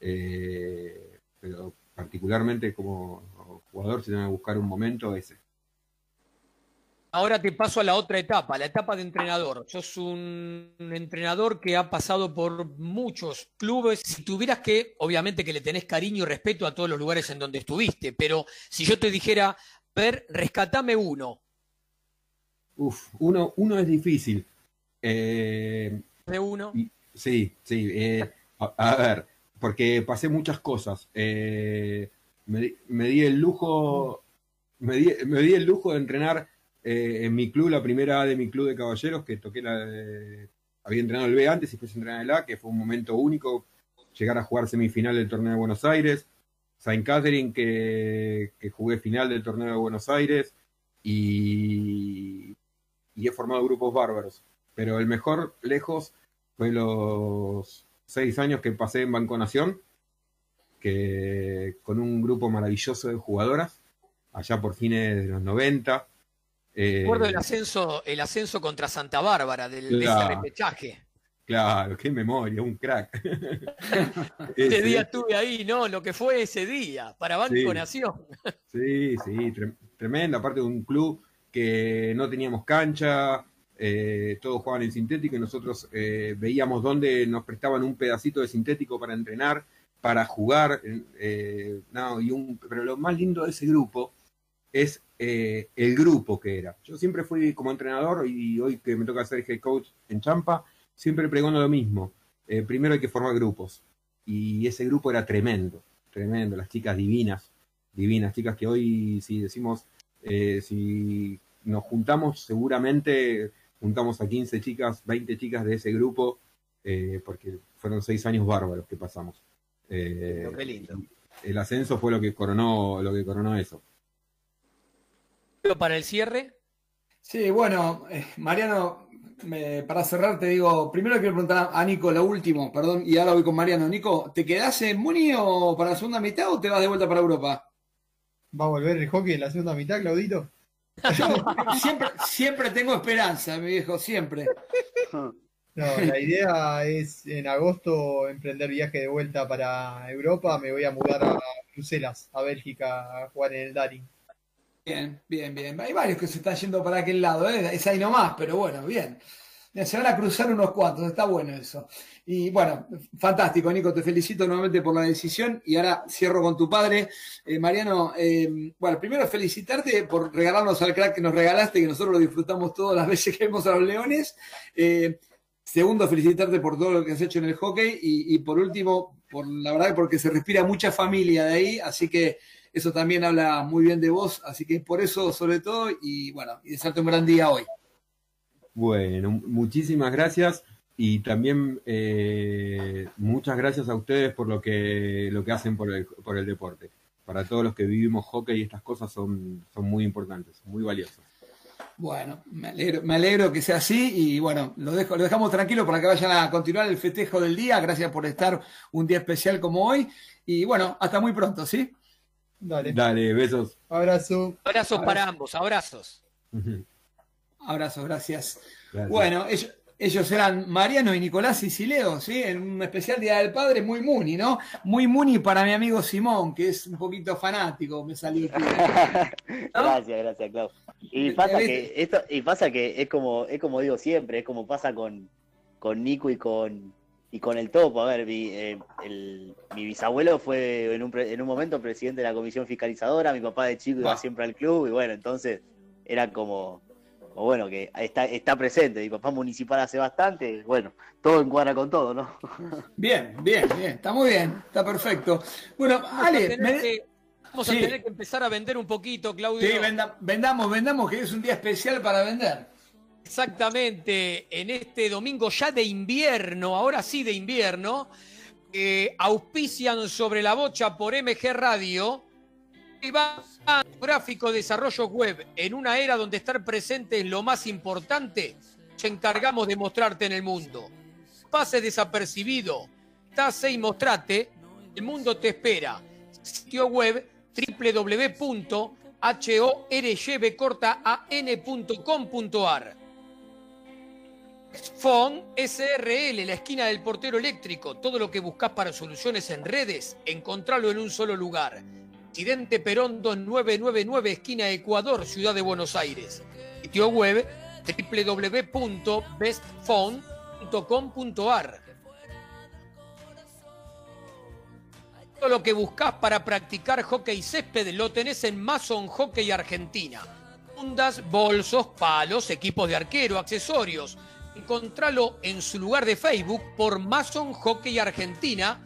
eh, pero particularmente como jugador, si tengo que buscar un momento, ese. Ahora te paso a la otra etapa, la etapa de entrenador. Sos un entrenador que ha pasado por muchos clubes. Si tuvieras que, obviamente que le tenés cariño y respeto a todos los lugares en donde estuviste, pero si yo te dijera, Per, rescatame uno. Uf, uno, uno es difícil. Eh, De uno. Sí, sí. eh, a, a ver, porque pasé muchas cosas. Eh, me, di- me di el lujo, me di, me di el lujo de entrenar eh, en mi club, la primera A de mi club de caballeros, que toqué la de- había entrenado el B antes y después entrenar el A, que fue un momento único, llegar a jugar semifinal del torneo de Buenos Aires. Saint Catherine, que, jugué final del torneo de Buenos Aires, y, y he formado grupos bárbaros. Pero el mejor, lejos, fue los seis años que pasé en Banco Nación, que con un grupo maravilloso de jugadoras, allá por fines de los 90. Eh, Recuerdo el ascenso, el ascenso contra Santa Bárbara del, de ese Claro. repechaje. Claro, qué memoria, un crack. Ese día estuve ahí, ¿no? Lo que fue ese día, para Banco Sí. Nación. Sí, sí, tre- tremenda, aparte de un club que no teníamos cancha, eh, todos jugaban en sintético y nosotros eh, veíamos dónde nos prestaban un pedacito de sintético para entrenar, para jugar, eh, no, y un, pero lo más lindo de ese grupo es eh, el grupo que era. Yo siempre fui como entrenador y hoy que me toca ser head coach en Champa, siempre pregono lo mismo. Eh, primero hay que formar grupos y ese grupo era tremendo, tremendo, las chicas divinas, divinas, chicas que hoy si decimos, eh, si nos juntamos, seguramente juntamos a 15 chicas, 20 chicas de ese grupo, porque fueron seis años bárbaros que pasamos. Qué lindo. El ascenso fue lo que coronó, lo que coronó eso. Para el cierre, Sí, bueno, eh, Mariano, me- para cerrar te digo, primero quiero preguntar a Nico lo último, perdón, y ahora voy con Mariano. Nico, ¿te quedás en Muni o para la segunda mitad o te vas de vuelta para Europa? ¿Va a volver el hockey en la segunda mitad, Claudito? Yo siempre, siempre tengo esperanza, mi viejo, siempre. No, la idea es en agosto emprender viaje de vuelta para Europa. Me voy a mudar a Bruselas, a Bélgica, a jugar en el Daring. Bien, bien, bien. Hay varios que se están yendo para aquel lado, ¿eh? es ahí nomás, pero bueno, bien. Se van a cruzar unos cuantos, está bueno eso. Y bueno, fantástico, Nico, te felicito nuevamente por la decisión. Y ahora cierro con tu padre. Eh, Mariano, eh, bueno, primero felicitarte por regalarnos al crack que nos regalaste, que nosotros lo disfrutamos todas las veces que vemos a los Leones. Eh, segundo, felicitarte por todo lo que has hecho en el hockey. Y, y por último, por la verdad, porque se respira mucha familia de ahí, así que eso también habla muy bien de vos. Así que por eso, sobre todo, y bueno, y desearte un gran día hoy. Bueno, muchísimas gracias y también eh, muchas gracias a ustedes por lo que, lo que hacen por el, por el deporte. Para todos los que vivimos hockey, estas cosas son, son muy importantes, muy valiosas. Bueno, me alegro, me alegro que sea así y bueno, lo, dejo, lo dejamos tranquilo para que vayan a continuar el festejo del día. Gracias por estar un día especial como hoy y bueno, hasta muy pronto, ¿sí? Dale. Dale, besos. Abrazo. abrazos para ambos, abrazos. Abrazos, gracias. Gracias. Bueno, ellos, ellos eran Mariano y Nicolás Sicileo, ¿sí? En un especial Día del Padre muy muni, ¿no? Muy muni para mi amigo Simón, que es un poquito fanático, me salió. Gracias, gracias, Clau. Y pasa que esto, y pasa que es como, es como digo siempre, es como pasa con, con Nico y con y con el topo. A ver, mi, eh, el- mi bisabuelo fue en un, pre- en un momento presidente de la comisión fiscalizadora, mi papá de chico iba siempre al club, y bueno, entonces era como, o bueno, que está, está presente. Mi papá municipal hace bastante, bueno, todo encuadra con todo, ¿no? Bien, bien, bien, está muy bien, está perfecto. Bueno, Vamos a Ale, tener me- que- Vamos a Sí. tener que empezar a vender un poquito, Claudio. sí, venda- vendamos, vendamos, que es un día especial para vender. Exactamente, en este domingo ya de invierno, ahora sí de invierno, auspician sobre la bocha por MG Radio y va a gráfico desarrollo web. En una era donde estar presente es lo más importante, nos encargamos de mostrarte en el mundo. Pase desapercibido, tase y mostrate, el mundo te espera. Sitio web www.horyvcortaan.com.ar Phone SRL, la esquina del portero eléctrico. Todo lo que buscas para soluciones en redes, encontralo en un solo lugar. Presidente Perón 2999, esquina Ecuador, Ciudad de Buenos Aires. Sitio web www.bestphone.com.ar Todo lo que buscas para practicar hockey césped lo tenés en Mason Hockey Argentina. Fundas, bolsos, palos, equipos de arquero, accesorios. Encontralo en su lugar de Facebook por Mason Hockey Argentina.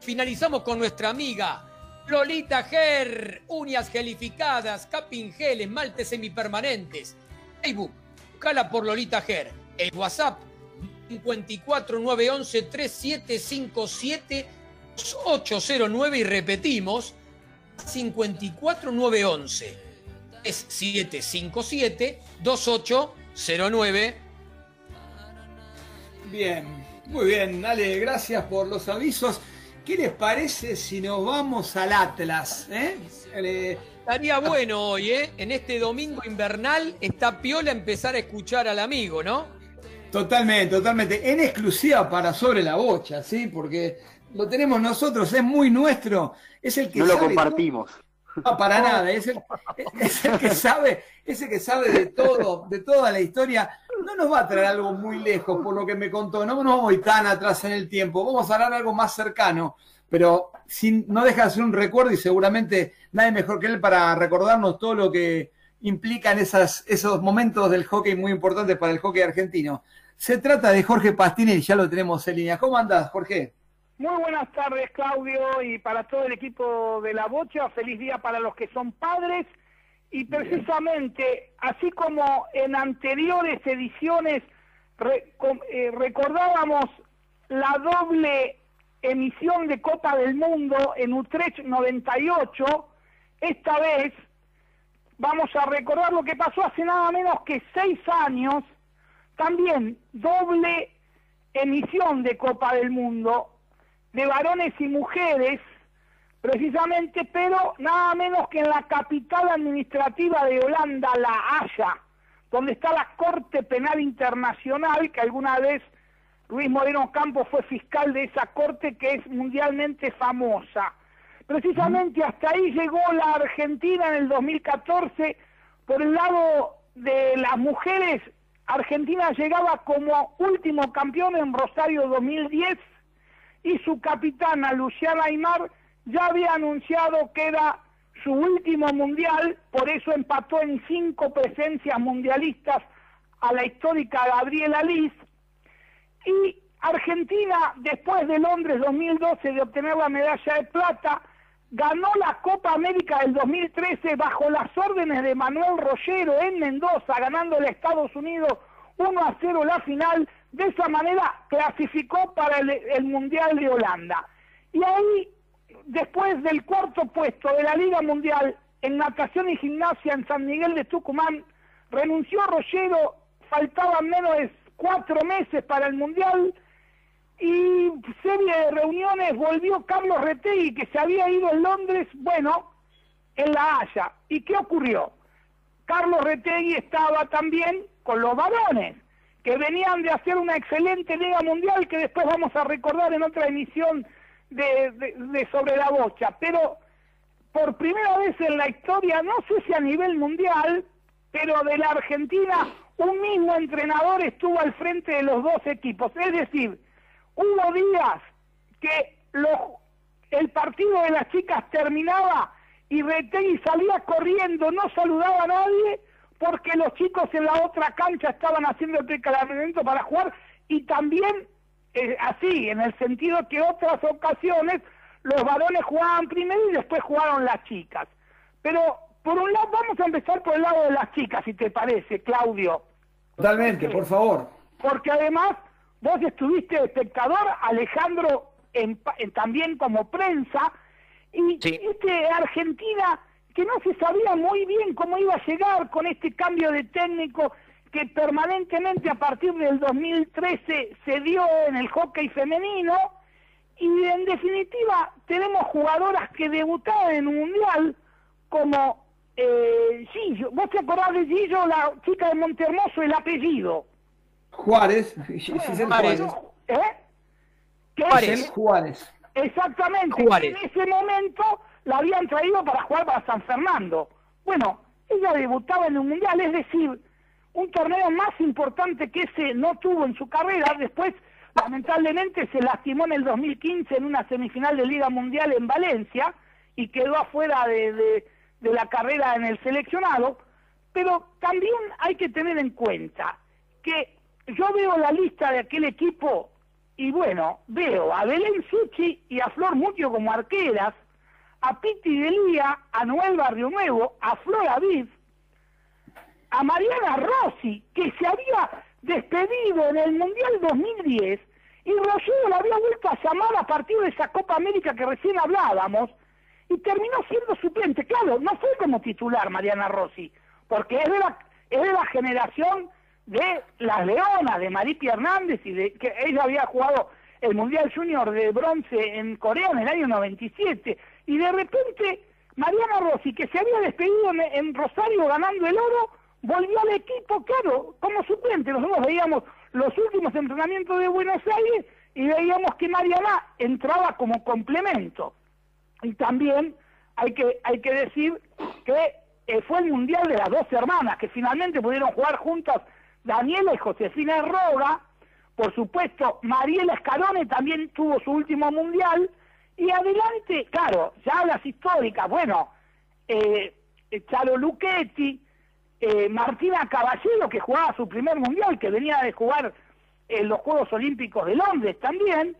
Finalizamos con nuestra amiga Lolita Ger, uñas gelificadas, capping gel, esmaltes semipermanentes. Facebook, buscala por Lolita Ger. El WhatsApp 54911 3757 809 y repetimos 54911 es 757 2809 Bien, muy bien, Ale, gracias por los avisos. ¿Qué les parece si nos vamos al Atlas? eh? Eh, Estaría bueno hoy, ¿eh? En este domingo invernal está piola empezar a escuchar al amigo, ¿no? Totalmente, totalmente. En exclusiva para sobre la bocha, ¿sí? Porque lo tenemos nosotros, es muy nuestro. Es el que No lo compartimos. No, para nada, es el, es el que sabe, es el que sabe de todo, de toda la historia. No nos va a traer algo muy lejos, por lo que me contó, no nos vamos a ir tan atrás en el tiempo, vamos a hablar algo más cercano, pero sin, no deja de ser un recuerdo y seguramente nadie mejor que él para recordarnos todo lo que implican esas, esos momentos del hockey muy importantes para el hockey argentino. Se trata de Jorge Pastini y ya lo tenemos en línea. ¿Cómo andás, Jorge? Muy buenas tardes, Claudio, y para todo el equipo de La Bocha. Feliz día para los que son padres. Y precisamente, así como en anteriores ediciones re- eh, recordábamos la doble emisión de Copa del Mundo en Utrecht 98, esta vez vamos a recordar lo que pasó hace nada menos que seis años, también doble emisión de Copa del Mundo de varones y mujeres, precisamente, pero nada menos que en la capital administrativa de Holanda, La Haya, donde está la Corte Penal Internacional, que alguna vez Luis Moreno Campos fue fiscal de esa corte que es mundialmente famosa. Precisamente hasta ahí llegó la Argentina en el 2014. Por el lado de las mujeres, Argentina llegaba como último campeón en Rosario 2010 y su capitana Luciana Aymar ya había anunciado que era su último mundial, por eso empató en cinco presencias mundialistas a la histórica Gabriela Liz. Y Argentina, después de Londres 2012 de obtener la medalla de plata, ganó la Copa América del 2013 bajo las órdenes de Manuel Rollero en Mendoza, ganándole a Estados Unidos 1 a 0 la final. De esa manera clasificó para el, Mundial de Holanda. Y ahí, después del cuarto puesto de la Liga Mundial en natación y gimnasia en San Miguel de Tucumán, renunció Rollero, faltaban menos de cuatro meses para el Mundial y serie de reuniones volvió Carlos Retegui, que se había ido en Londres, bueno, en La Haya. ¿Y qué ocurrió? Carlos Retegui estaba también con los varones, que venían de hacer una excelente Liga Mundial que después vamos a recordar en otra emisión de, Sobre la Bocha. Pero por primera vez en la historia, no sé si a nivel mundial, pero de la Argentina, un mismo entrenador estuvo al frente de los dos equipos. Es decir, hubo días que los, el partido de las chicas terminaba y Retegui salía corriendo, no saludaba a nadie, porque los chicos en la otra cancha estaban haciendo el precalentamiento para jugar y también eh, así, en el sentido que otras ocasiones los varones jugaban primero y después jugaron las chicas. Pero por un lado, vamos a empezar por el lado de las chicas, si te parece, Claudio. Totalmente, por favor. Porque además vos estuviste espectador, Alejandro en, en- también como prensa, y este Argentina que no se sabía muy bien cómo iba a llegar con este cambio de técnico que permanentemente a partir del 2013 se dio en el hockey femenino y en definitiva tenemos jugadoras que debutaron en un mundial como eh, Gillo. ¿Vos te acordás de Gillo, la chica de Montehermoso, el apellido? Juárez, Giselle Juárez. ¿Eh? ¿Qué? Giselle Juárez. Exactamente. Juárez. En ese momento la habían traído para jugar para San Fernando. Bueno, ella debutaba en un mundial, es decir, un torneo más importante que ese no tuvo en su carrera. Después, lamentablemente, se lastimó en el 2015 en una semifinal de Liga Mundial en Valencia y quedó afuera de, de- la carrera en el seleccionado. Pero también hay que tener en cuenta que yo veo la lista de aquel equipo y bueno, veo a Belén Suchi y a Flor Mucho como arqueras, a Piti Delía, a Noel Barrio Nuevo, a Flor Aviv, a Mariana Rossi, que se había despedido en el Mundial 2010 y Rollero la había vuelto a llamar a partir de esa Copa América que recién hablábamos y terminó siendo suplente. Claro, no fue como titular Mariana Rossi, porque es de la, es de la generación de las Leonas, de Maripi Hernández, y de que ella había jugado el Mundial Junior de bronce en Corea en el año 97, y de repente Mariana Rossi, que se había despedido en, Rosario ganando el oro, volvió al equipo, claro, como suplente. Nosotros veíamos los últimos entrenamientos de Buenos Aires y veíamos que Mariana entraba como complemento. Y también hay que, hay que decir que eh, fue el mundial de las dos hermanas, que finalmente pudieron jugar juntas Daniela y Josefina Roga. Por supuesto, Mariela Escalone también tuvo su último mundial. Y adelante, claro, ya las históricas, bueno, eh, eh, Charo Luchetti, eh, Martina Caballero, que jugaba su primer mundial, que venía de jugar en los Juegos Olímpicos de Londres también,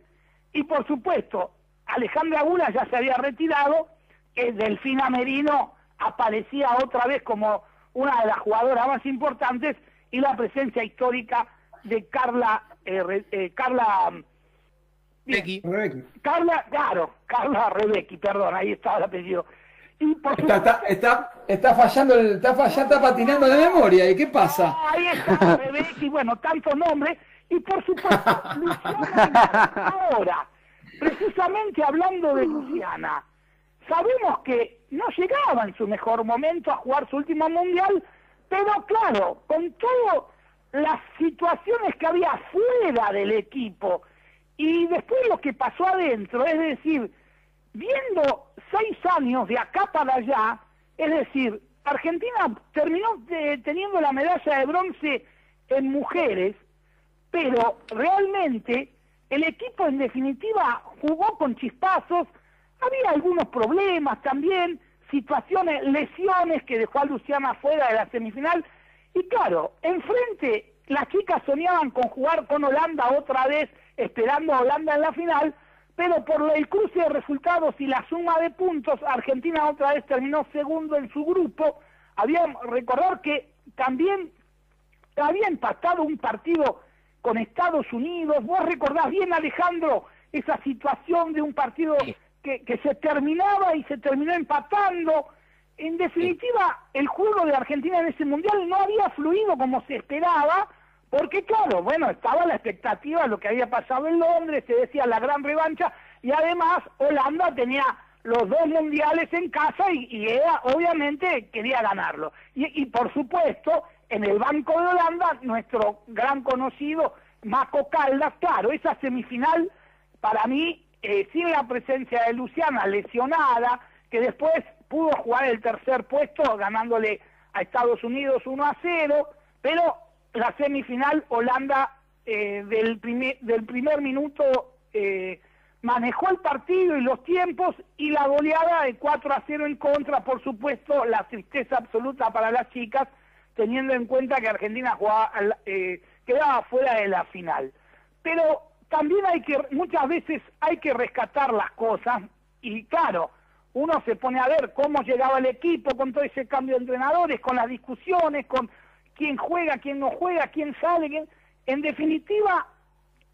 y por supuesto, Alejandra Gula ya se había retirado, eh, Delfina Merino aparecía otra vez como una de las jugadoras más importantes, y la presencia histórica de Carla, eh, Carla, bien, Carla, claro, Carla Rebecki, perdón, ahí estaba el apellido. Y por Está, está, está, está fallando, está, fa- ya está patinando la memoria. ¿Y qué pasa? Ahí está, Rebecki, bueno, tantos nombres. Y por supuesto, Luciana. Ahora, precisamente hablando de Luciana, sabemos que no llegaba en su mejor momento a jugar su último mundial, pero claro, con todas las situaciones que había fuera del equipo y después lo que pasó adentro, es decir, viendo seis años de acá para allá, es decir, Argentina terminó eh, teniendo la medalla de bronce en mujeres, pero realmente el equipo en definitiva jugó con chispazos, había algunos problemas también, situaciones, lesiones que dejó a Luciana fuera de la semifinal, y claro, enfrente las chicas soñaban con jugar con Holanda otra vez, esperando a Holanda en la final, pero por el cruce de resultados y la suma de puntos, Argentina otra vez terminó segundo en su grupo. Había recordar que también había empatado un partido con Estados Unidos. Vos recordás bien, Alejandro, esa situación de un partido que, que se terminaba y se terminó empatando. En definitiva, el juego de Argentina en ese mundial no había fluido como se esperaba, porque claro, bueno, estaba la expectativa de lo que había pasado en Londres, se decía la gran revancha, y además Holanda tenía los dos mundiales en casa y, ella obviamente quería ganarlo. Y, y por supuesto, en el banco de Holanda, nuestro gran conocido Maco Caldas, claro, esa semifinal para mí, eh, sin la presencia de Luciana lesionada, que después pudo jugar el tercer puesto ganándole a Estados Unidos 1 a 0, pero la semifinal Holanda eh, del, primer, minuto eh, manejó el partido y los tiempos y la goleada de 4 a 0 en contra, por supuesto, la tristeza absoluta para las chicas teniendo en cuenta que Argentina jugaba, eh, quedaba fuera de la final. Pero también hay que, muchas veces hay que rescatar las cosas y claro, uno se pone a ver cómo llegaba el equipo con todo ese cambio de entrenadores, con las discusiones, con quién juega, quién no juega, quién sale, quién... en definitiva,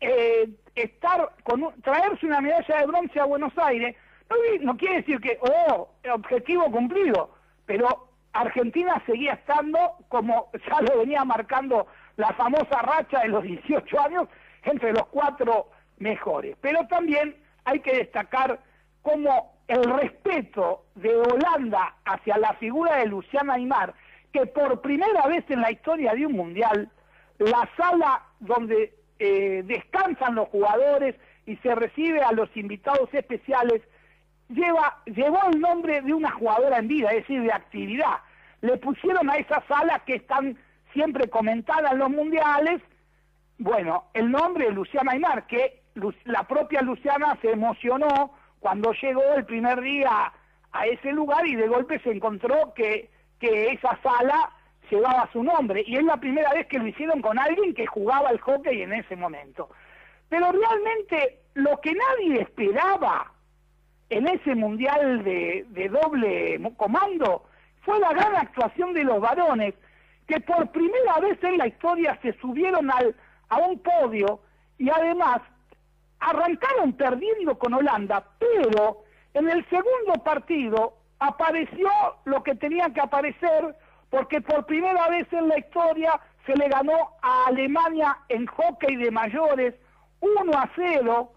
eh, estar con un- traerse una medalla de bronce a Buenos Aires no, no quiere decir que, oh, objetivo cumplido, pero Argentina seguía estando como ya lo venía marcando la famosa racha de los 18 años entre los cuatro mejores. Pero también hay que destacar cómo el respeto de Holanda hacia la figura de Luciana Aymar, que por primera vez en la historia de un mundial, la sala donde eh, descansan los jugadores y se recibe a los invitados especiales, lleva, llevó el nombre de una jugadora en vida, es decir, de actividad. Le pusieron a esa sala que están siempre comentadas en los mundiales, bueno, el nombre de Luciana Aymar, que la propia Luciana se emocionó cuando llegó el primer día a ese lugar y de golpe se encontró que, que esa sala llevaba su nombre. Y es la primera vez que lo hicieron con alguien que jugaba al hockey en ese momento. Pero realmente lo que nadie esperaba en ese mundial de, de doble comando fue la gran actuación de los varones que por primera vez en la historia se subieron al, a un podio y además arrancaron perdiendo con Holanda, pero en el segundo partido apareció lo que tenía que aparecer porque por primera vez en la historia se le ganó a Alemania en hockey de mayores 1 a 0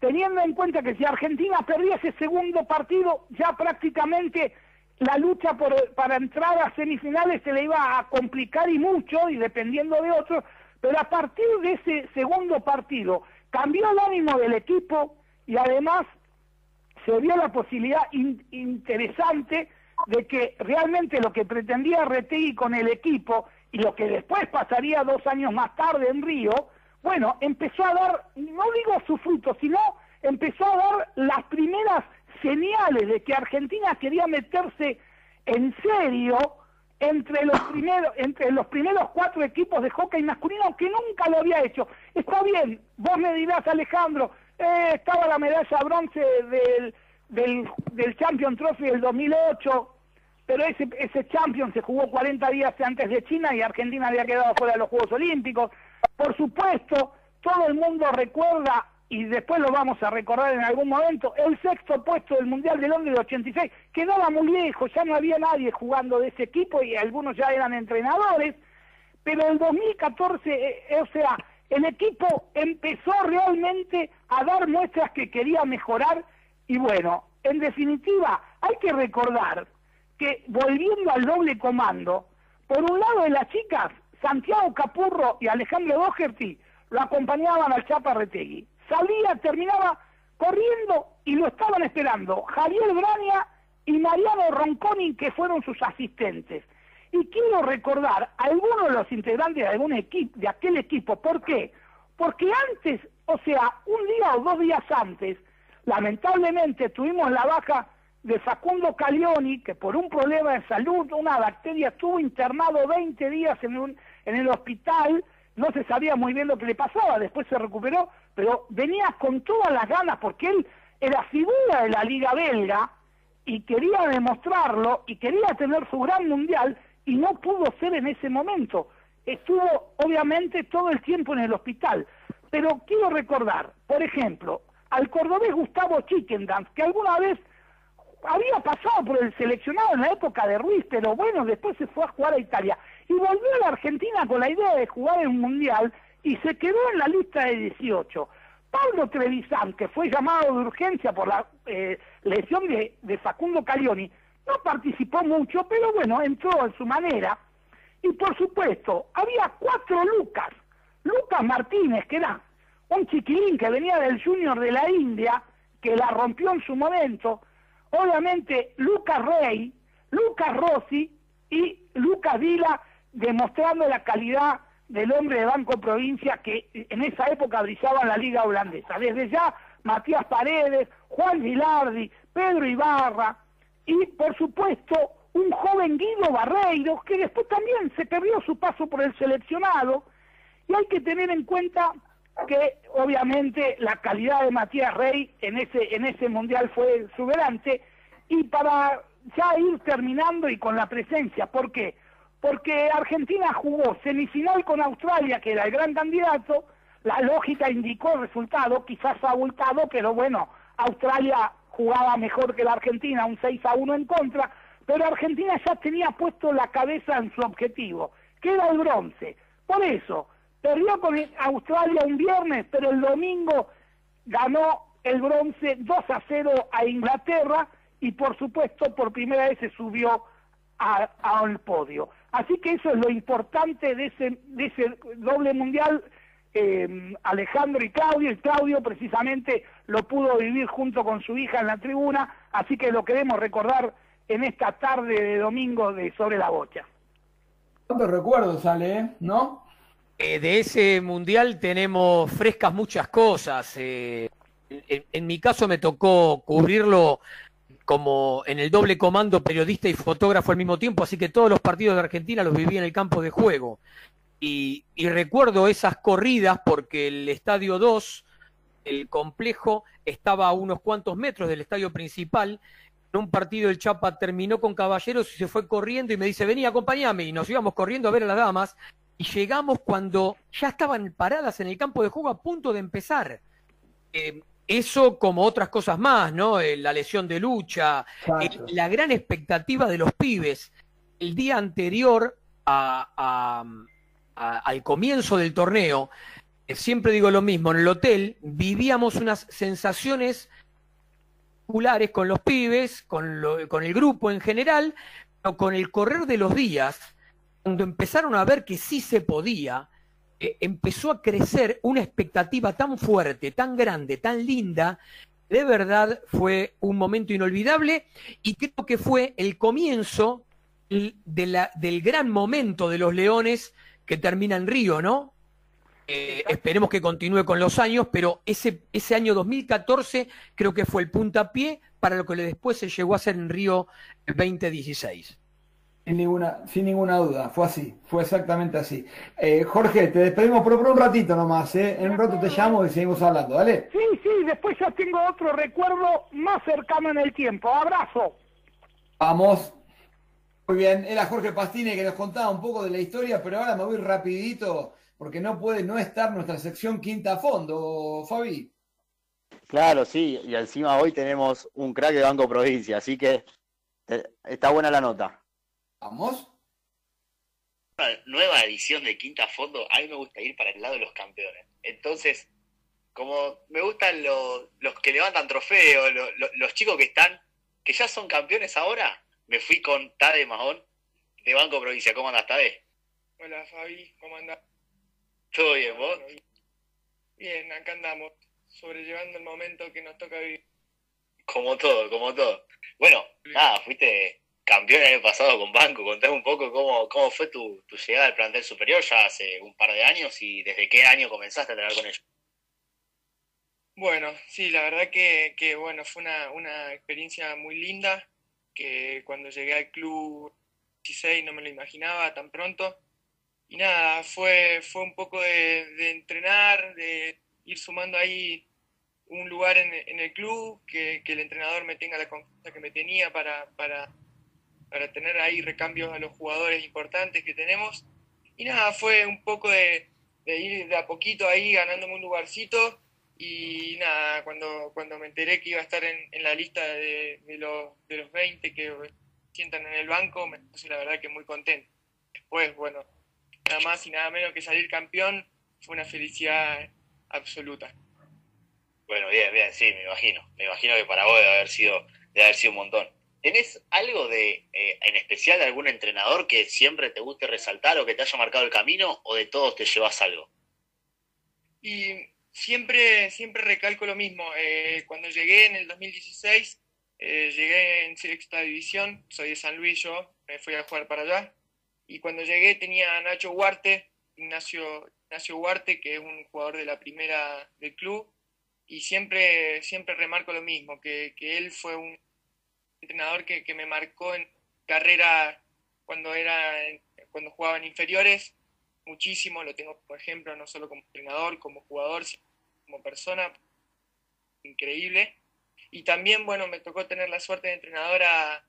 teniendo en cuenta que si Argentina perdía ese segundo partido, ya prácticamente la lucha para entrar a semifinales se le iba a complicar y mucho, y dependiendo de otros, pero a partir de ese segundo partido cambió el ánimo del equipo y además se vio la posibilidad in- interesante de que realmente lo que pretendía Retegui con el equipo y lo que después pasaría dos años más tarde en Río, bueno, empezó a dar, no digo su fruto, sino empezó a dar las primeras señales de que Argentina quería meterse en serio entre los primeros entre los primeros cuatro equipos de hockey masculino que nunca lo había hecho. Está bien, vos me dirás Alejandro, eh, estaba la medalla bronce del, del, del Champion Trophy del 2008, pero ese, ese Champion se jugó 40 días antes de China y Argentina había quedado fuera de los Juegos Olímpicos. Por supuesto, todo el mundo recuerda, y después lo vamos a recordar en algún momento, el sexto puesto del Mundial de Londres del 86. Quedaba muy lejos, ya no había nadie jugando de ese equipo y algunos ya eran entrenadores, pero el 2014, eh, o sea, el equipo empezó realmente a dar muestras que quería mejorar y bueno, en definitiva, hay que recordar que volviendo al doble comando, por un lado de las chicas, Santiago Capurro y Alejandro Doherty lo acompañaban al Chapa Retegui. Salía, terminaba corriendo y lo estaban esperando Javier Brania y Mariano Ronconi, que fueron sus asistentes. Y quiero recordar a algunos de los integrantes de algún de aquel equipo. ¿Por qué? Porque antes, o sea, un día o dos días antes, lamentablemente tuvimos la baja de Facundo Calioni, que por un problema de salud, una bacteria, estuvo internado 20 días en, un, en el hospital, no se sabía muy bien lo que le pasaba, después se recuperó, pero venía con todas las ganas, porque él era figura de la Liga Belga y quería demostrarlo y quería tener su gran mundial y no pudo ser en ese momento. Estuvo obviamente todo el tiempo en el hospital. Pero quiero recordar, por ejemplo, al cordobés Gustavo Chickendance, que alguna vez había pasado por el seleccionado en la época de Ruiz, pero bueno, después se fue a jugar a Italia y volvió a la Argentina con la idea de jugar en un mundial y se quedó en la lista de 18. Pablo Trevisan, que fue llamado de urgencia por la eh, lesión de, de Facundo Calioni, no participó mucho, pero bueno, entró en su manera. Y por supuesto, había cuatro Lucas. Lucas Martínez, que era un chiquilín que venía del Junior de la India, que la rompió en su momento. Obviamente, Lucas Rey, Lucas Rossi y Lucas Vila, demostrando la calidad del hombre de Banco Provincia que en esa época brillaba en la liga holandesa. Desde ya, Matías Paredes, Juan Gilardi, Pedro Ibarra y, por supuesto, un joven Guido Barreiros, que después también se perdió su paso por el seleccionado, y hay que tener en cuenta que obviamente la calidad de Matías Rey en ese, en ese mundial fue exuberante, y para ya ir terminando y con la presencia, ¿por qué? Porque Argentina jugó semifinal con Australia, que era el gran candidato, la lógica indicó el resultado, quizás abultado, pero bueno, Australia jugaba mejor que la Argentina, un 6 a 1 en contra, pero Argentina ya tenía puesto la cabeza en su objetivo, que era el bronce. Por eso, perdió con Australia un viernes, pero el domingo ganó el bronce 2 a 0 a Inglaterra y por supuesto por primera vez se subió al podio. Así que eso es lo importante de ese doble mundial. Eh, Alejandro y Claudio, y Claudio precisamente lo pudo vivir junto con su hija en la tribuna, así que lo queremos recordar en esta tarde de domingo de Sobre la Bocha. ¿Cuántos recuerdos sale, eh? ¿no? Eh, de ese mundial tenemos frescas muchas cosas. en, en, mi caso me tocó cubrirlo como en el doble comando periodista y fotógrafo al mismo tiempo, así que todos los partidos de Argentina los viví en el campo de juego. Y, recuerdo esas corridas porque el Estadio 2, el complejo, estaba a unos cuantos metros del estadio principal. En un partido el Chapa terminó con Caballeros y se fue corriendo y me dice, vení, acompáñame. Y nos íbamos corriendo a ver a las damas. Y llegamos cuando ya estaban paradas en el campo de juego a punto de empezar. Eh, eso como otras cosas más, ¿no? Eh, la lesión de lucha, eh, la gran expectativa de los pibes. El día anterior al comienzo del torneo, eh, siempre digo lo mismo, en el hotel vivíamos unas sensaciones populares con los pibes, con, con el grupo en general, pero con el correr de los días, cuando empezaron a ver que sí se podía, eh, empezó a crecer una expectativa tan fuerte, tan grande, tan linda, de verdad fue un momento inolvidable y creo que fue el comienzo del gran momento de los Leones que termina en Río, ¿no? Eh, esperemos que continúe con los años, pero ese, ese año 2014 creo que fue el puntapié para lo que después se llegó a hacer en Río 2016. Sin ninguna, sin ninguna duda, fue así, fue exactamente así. Eh, Jorge, te despedimos por, un ratito nomás, ¿eh? En un rato te llamo y seguimos hablando, ¿vale? Sí, sí, después ya tengo otro recuerdo más cercano en el tiempo. Abrazo. Vamos. Muy bien, era Jorge Pastine que nos contaba un poco de la historia, pero ahora me voy rapidito porque no puede no estar nuestra sección quinta a fondo, Fabi. Claro, sí, y encima hoy tenemos un crack de Banco Provincia, así que eh, está buena la nota. ¿Vamos? Nueva edición de Quinta Fondo, a mí me gusta ir para el lado de los campeones. Entonces, como me gustan los, que levantan trofeos, los, chicos que están, que ya son campeones ahora, me fui con Tade Mahón de Banco Provincia. ¿Cómo andas, Tade? Hola, Fabi, ¿cómo andas? ¿Todo bien, vos? Bien, acá andamos, sobrellevando el momento que nos toca vivir. Como todo, como todo. Bueno, nada, fuiste campeón el año pasado con Banco. Contame un poco cómo, cómo fue tu, llegada al plantel superior ya hace un par de años y desde qué año comenzaste a entrenar con ellos. Bueno, sí, la verdad que, que bueno, fue una, una, experiencia muy linda, que cuando llegué al club 16 no me lo imaginaba tan pronto. Y nada, fue, fue un poco de, entrenar, de ir sumando ahí un lugar en, en el club, que, que, el entrenador me tenga la confianza que me tenía para, para para tener ahí recambios a los jugadores importantes que tenemos. Y nada, fue un poco de, ir de a poquito ahí ganándome un lugarcito. Y nada, cuando, cuando me enteré que iba a estar en, la lista de, los, de los 20 que sientan en el banco, me puse la verdad que muy contento. Después, bueno, nada más y nada menos que salir campeón fue una felicidad absoluta. Bueno, bien, bien, sí, me imagino. Me imagino que para vos debe haber sido, debe haber sido un montón. ¿Tenés algo de, eh, en especial de algún entrenador que siempre te guste resaltar o que te haya marcado el camino o de todos te llevas algo? Y siempre, siempre recalco lo mismo. Eh, cuando llegué en el 2016, eh, llegué en sexta división, soy de San Luis yo, me fui a jugar para allá. Y cuando llegué tenía a Nacho Huarte, Ignacio, Ignacio Huarte, que es un jugador de la primera del club. Y siempre, siempre remarco lo mismo, que, que él fue un entrenador que, me marcó en, carrera cuando era cuando jugaba en inferiores, muchísimo, lo tengo por ejemplo no solo como entrenador, como jugador, sino como persona, increíble. Y también, bueno, me tocó tener la suerte de entrenador a,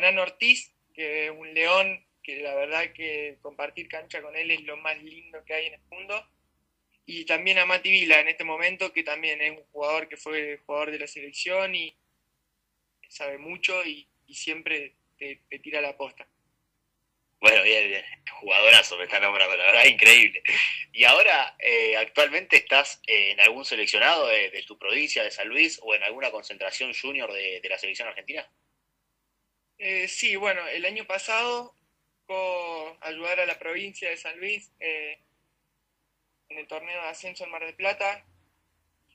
Nano Ortiz, que es un león que la verdad que compartir cancha con él es lo más lindo que hay en el mundo. Y también a Mati Vila en este momento, que también es un jugador que fue jugador de la selección y sabe mucho y, siempre te, tira la posta. Bueno, bien, bien. Jugadorazo me está nombrando, la verdad, increíble. Y ahora, eh, actualmente estás en algún seleccionado de, tu provincia, de San Luis, o en alguna concentración junior de, la selección argentina? Eh, sí, bueno, el año pasado ayudar a la provincia de San Luis eh, en el torneo de ascenso en Mar del Plata.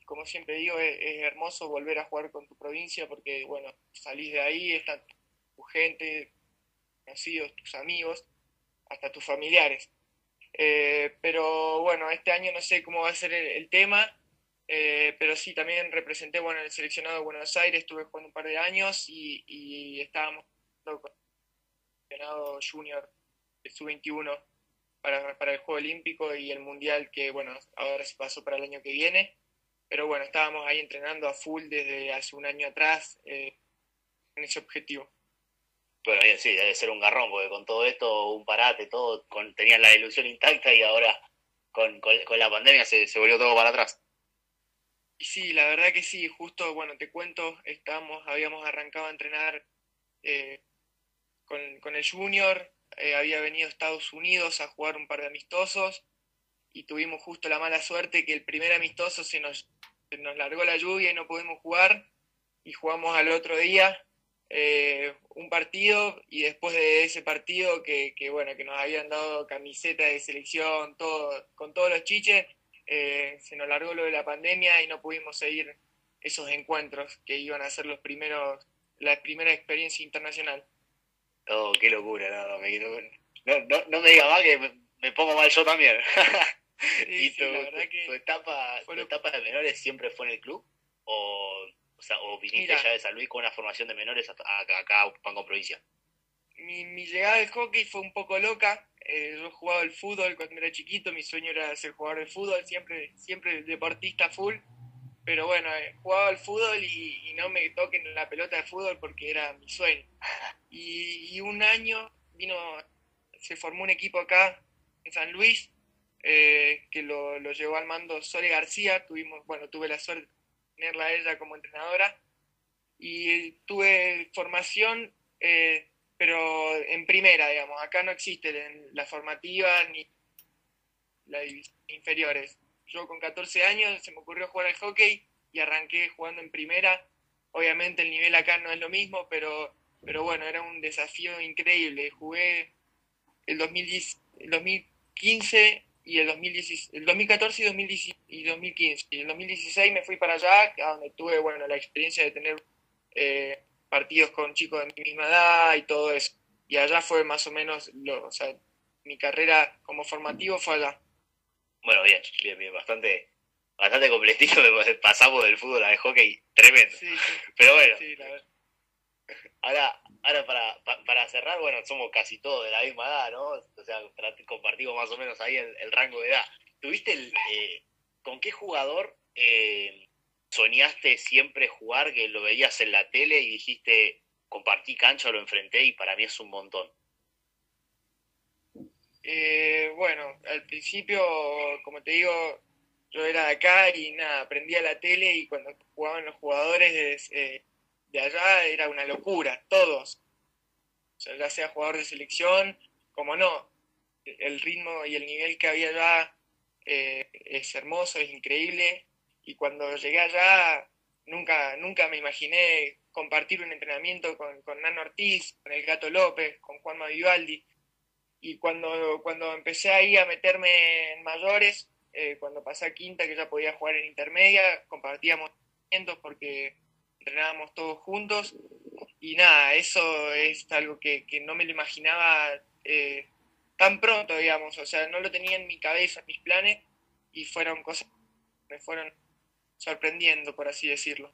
Como siempre digo, es, hermoso volver a jugar con tu provincia porque, bueno, salís de ahí, está tu gente, conocidos, tus amigos, hasta tus familiares. Eh, pero bueno, este año no sé cómo va a ser el, tema, eh, pero sí, también representé, bueno, el seleccionado de Buenos Aires, estuve jugando un par de años y, y estábamos con junior de sub-21 para, para, el Juego Olímpico y el Mundial que, bueno, ahora se pasó para el año que viene. Pero bueno, estábamos ahí entrenando a full desde hace un año atrás eh, en ese objetivo. Bueno, sí, debe ser un garrón, porque con todo esto, un parate, todo, con, tenían la ilusión intacta y ahora con, con, la pandemia se, se, volvió todo para atrás. Sí, la verdad que sí, justo, bueno, te cuento, estábamos, habíamos arrancado a entrenar eh, con, el Junior, eh, había venido a Estados Unidos a jugar un par de amistosos y tuvimos justo la mala suerte que el primer amistoso se nos, nos largó la lluvia y no pudimos jugar y jugamos al otro día eh, un partido y después de ese partido que, bueno que nos habían dado camiseta de selección todo con todos los chiches eh, se nos largó lo de la pandemia y no pudimos seguir esos encuentros que iban a ser los primeros la primera experiencia internacional Oh, qué locura, no, me, no, no, me diga más que me, pongo mal yo también. ¿Y tu, etapa, etapa de menores siempre fue en el club? ¿O, o, sea, o viniste ya de San Luis con una formación de menores acá, acá a Pango Provincia? Mi, mi, llegada al hockey fue un poco loca. Eh, yo jugaba el fútbol cuando era chiquito, mi sueño era ser jugador de fútbol, siempre, siempre deportista full pero bueno, eh, jugaba al fútbol y, no me toquen la pelota de fútbol porque era mi sueño. Y, un año vino, se formó un equipo acá en San Luis eh, que lo, llevó al mando Sole García. Tuvimos, bueno, tuve la suerte tenerla a ella como entrenadora y tuve formación, eh, pero en primera, digamos. Acá no existe la formativa ni la división inferiores yo con 14 años se me ocurrió jugar al hockey y arranqué jugando en primera. Obviamente el nivel acá no es lo mismo, pero, pero bueno, era un desafío increíble. Jugué el, 2010, el 2015 y el, 2016, el 2014 y, 2015. Y el 2016 me fui para allá, donde tuve bueno, la experiencia de tener eh, partidos con chicos de mi misma edad y todo eso. Y allá fue más o menos, lo, o sea, mi carrera como formativo fue allá. Bueno, bien, bien, bien, bastante, bastante completito. Pasamos del fútbol al hockey tremendo. Pero bueno, ahora, ahora para, para cerrar, bueno, somos casi todos de la misma edad, ¿no? O sea, compartimos más o menos ahí el, rango de edad. ¿Tuviste el, eh, con qué jugador eh, soñaste siempre jugar, que lo veías en la tele y dijiste, compartí cancha, lo enfrenté y para mí es un montón? Eh, bueno, al principio, como te digo, yo era de acá y nada, aprendía la tele y cuando jugaban los jugadores de, de allá era una locura, todos. Sea, ya sea jugador de selección, como no, el ritmo y el nivel que había allá eh, es hermoso, es increíble. Y cuando llegué allá, nunca, nunca me imaginé compartir un entrenamiento con, con Nano Ortiz, con el Gato López, con Juanma Vivaldi y cuando, cuando empecé ahí a meterme en mayores, eh, cuando pasé a quinta, que ya podía jugar en intermedia, compartíamos porque entrenábamos todos juntos. Y nada, eso es algo que, no me lo imaginaba eh, tan pronto, digamos. O sea, no lo tenía en mi cabeza, en mis planes, y fueron cosas que me fueron sorprendiendo, por así decirlo.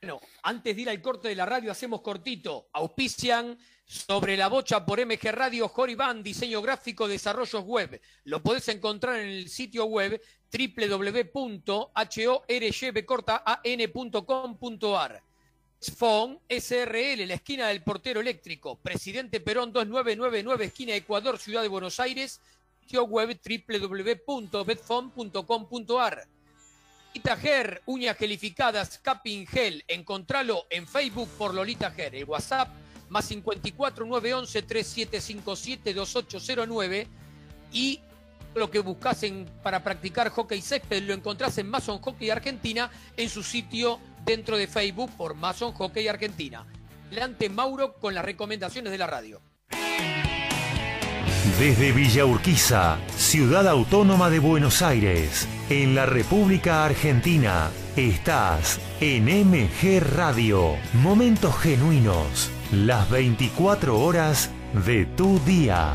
Bueno, antes de ir al corte de la radio, hacemos cortito. Auspician sobre la bocha por MG Radio, Joribán, diseño gráfico, desarrollos web. Lo podés encontrar en el sitio web www.horybecortaan.com.ar. Phone SRL, la esquina del portero eléctrico. Presidente Perón 2999, esquina Ecuador, Ciudad de Buenos Aires. Sitio web www.betphone.com.ar. Lolita Ger, uñas gelificadas, capping gel. Encontralo en Facebook por Lolita Ger. El WhatsApp más 54 911 3757 2809 y lo que buscas en, para practicar hockey césped lo encontrás en Mason Hockey Argentina en su sitio dentro de Facebook por Mason Hockey Argentina. Adelante Mauro con las recomendaciones de la radio. Desde Villa Urquiza, ciudad autónoma de Buenos Aires, en la República Argentina, estás en MG Radio. Momentos genuinos, las 24 horas de tu día.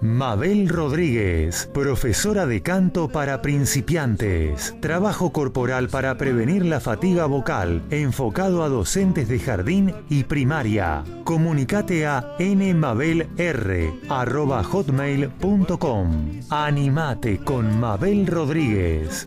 Mabel Rodríguez, profesora de canto para principiantes. Trabajo corporal para prevenir la fatiga vocal, enfocado a docentes de jardín y primaria. Comunicate a nmabelr.hotmail.com. Animate con Mabel Rodríguez.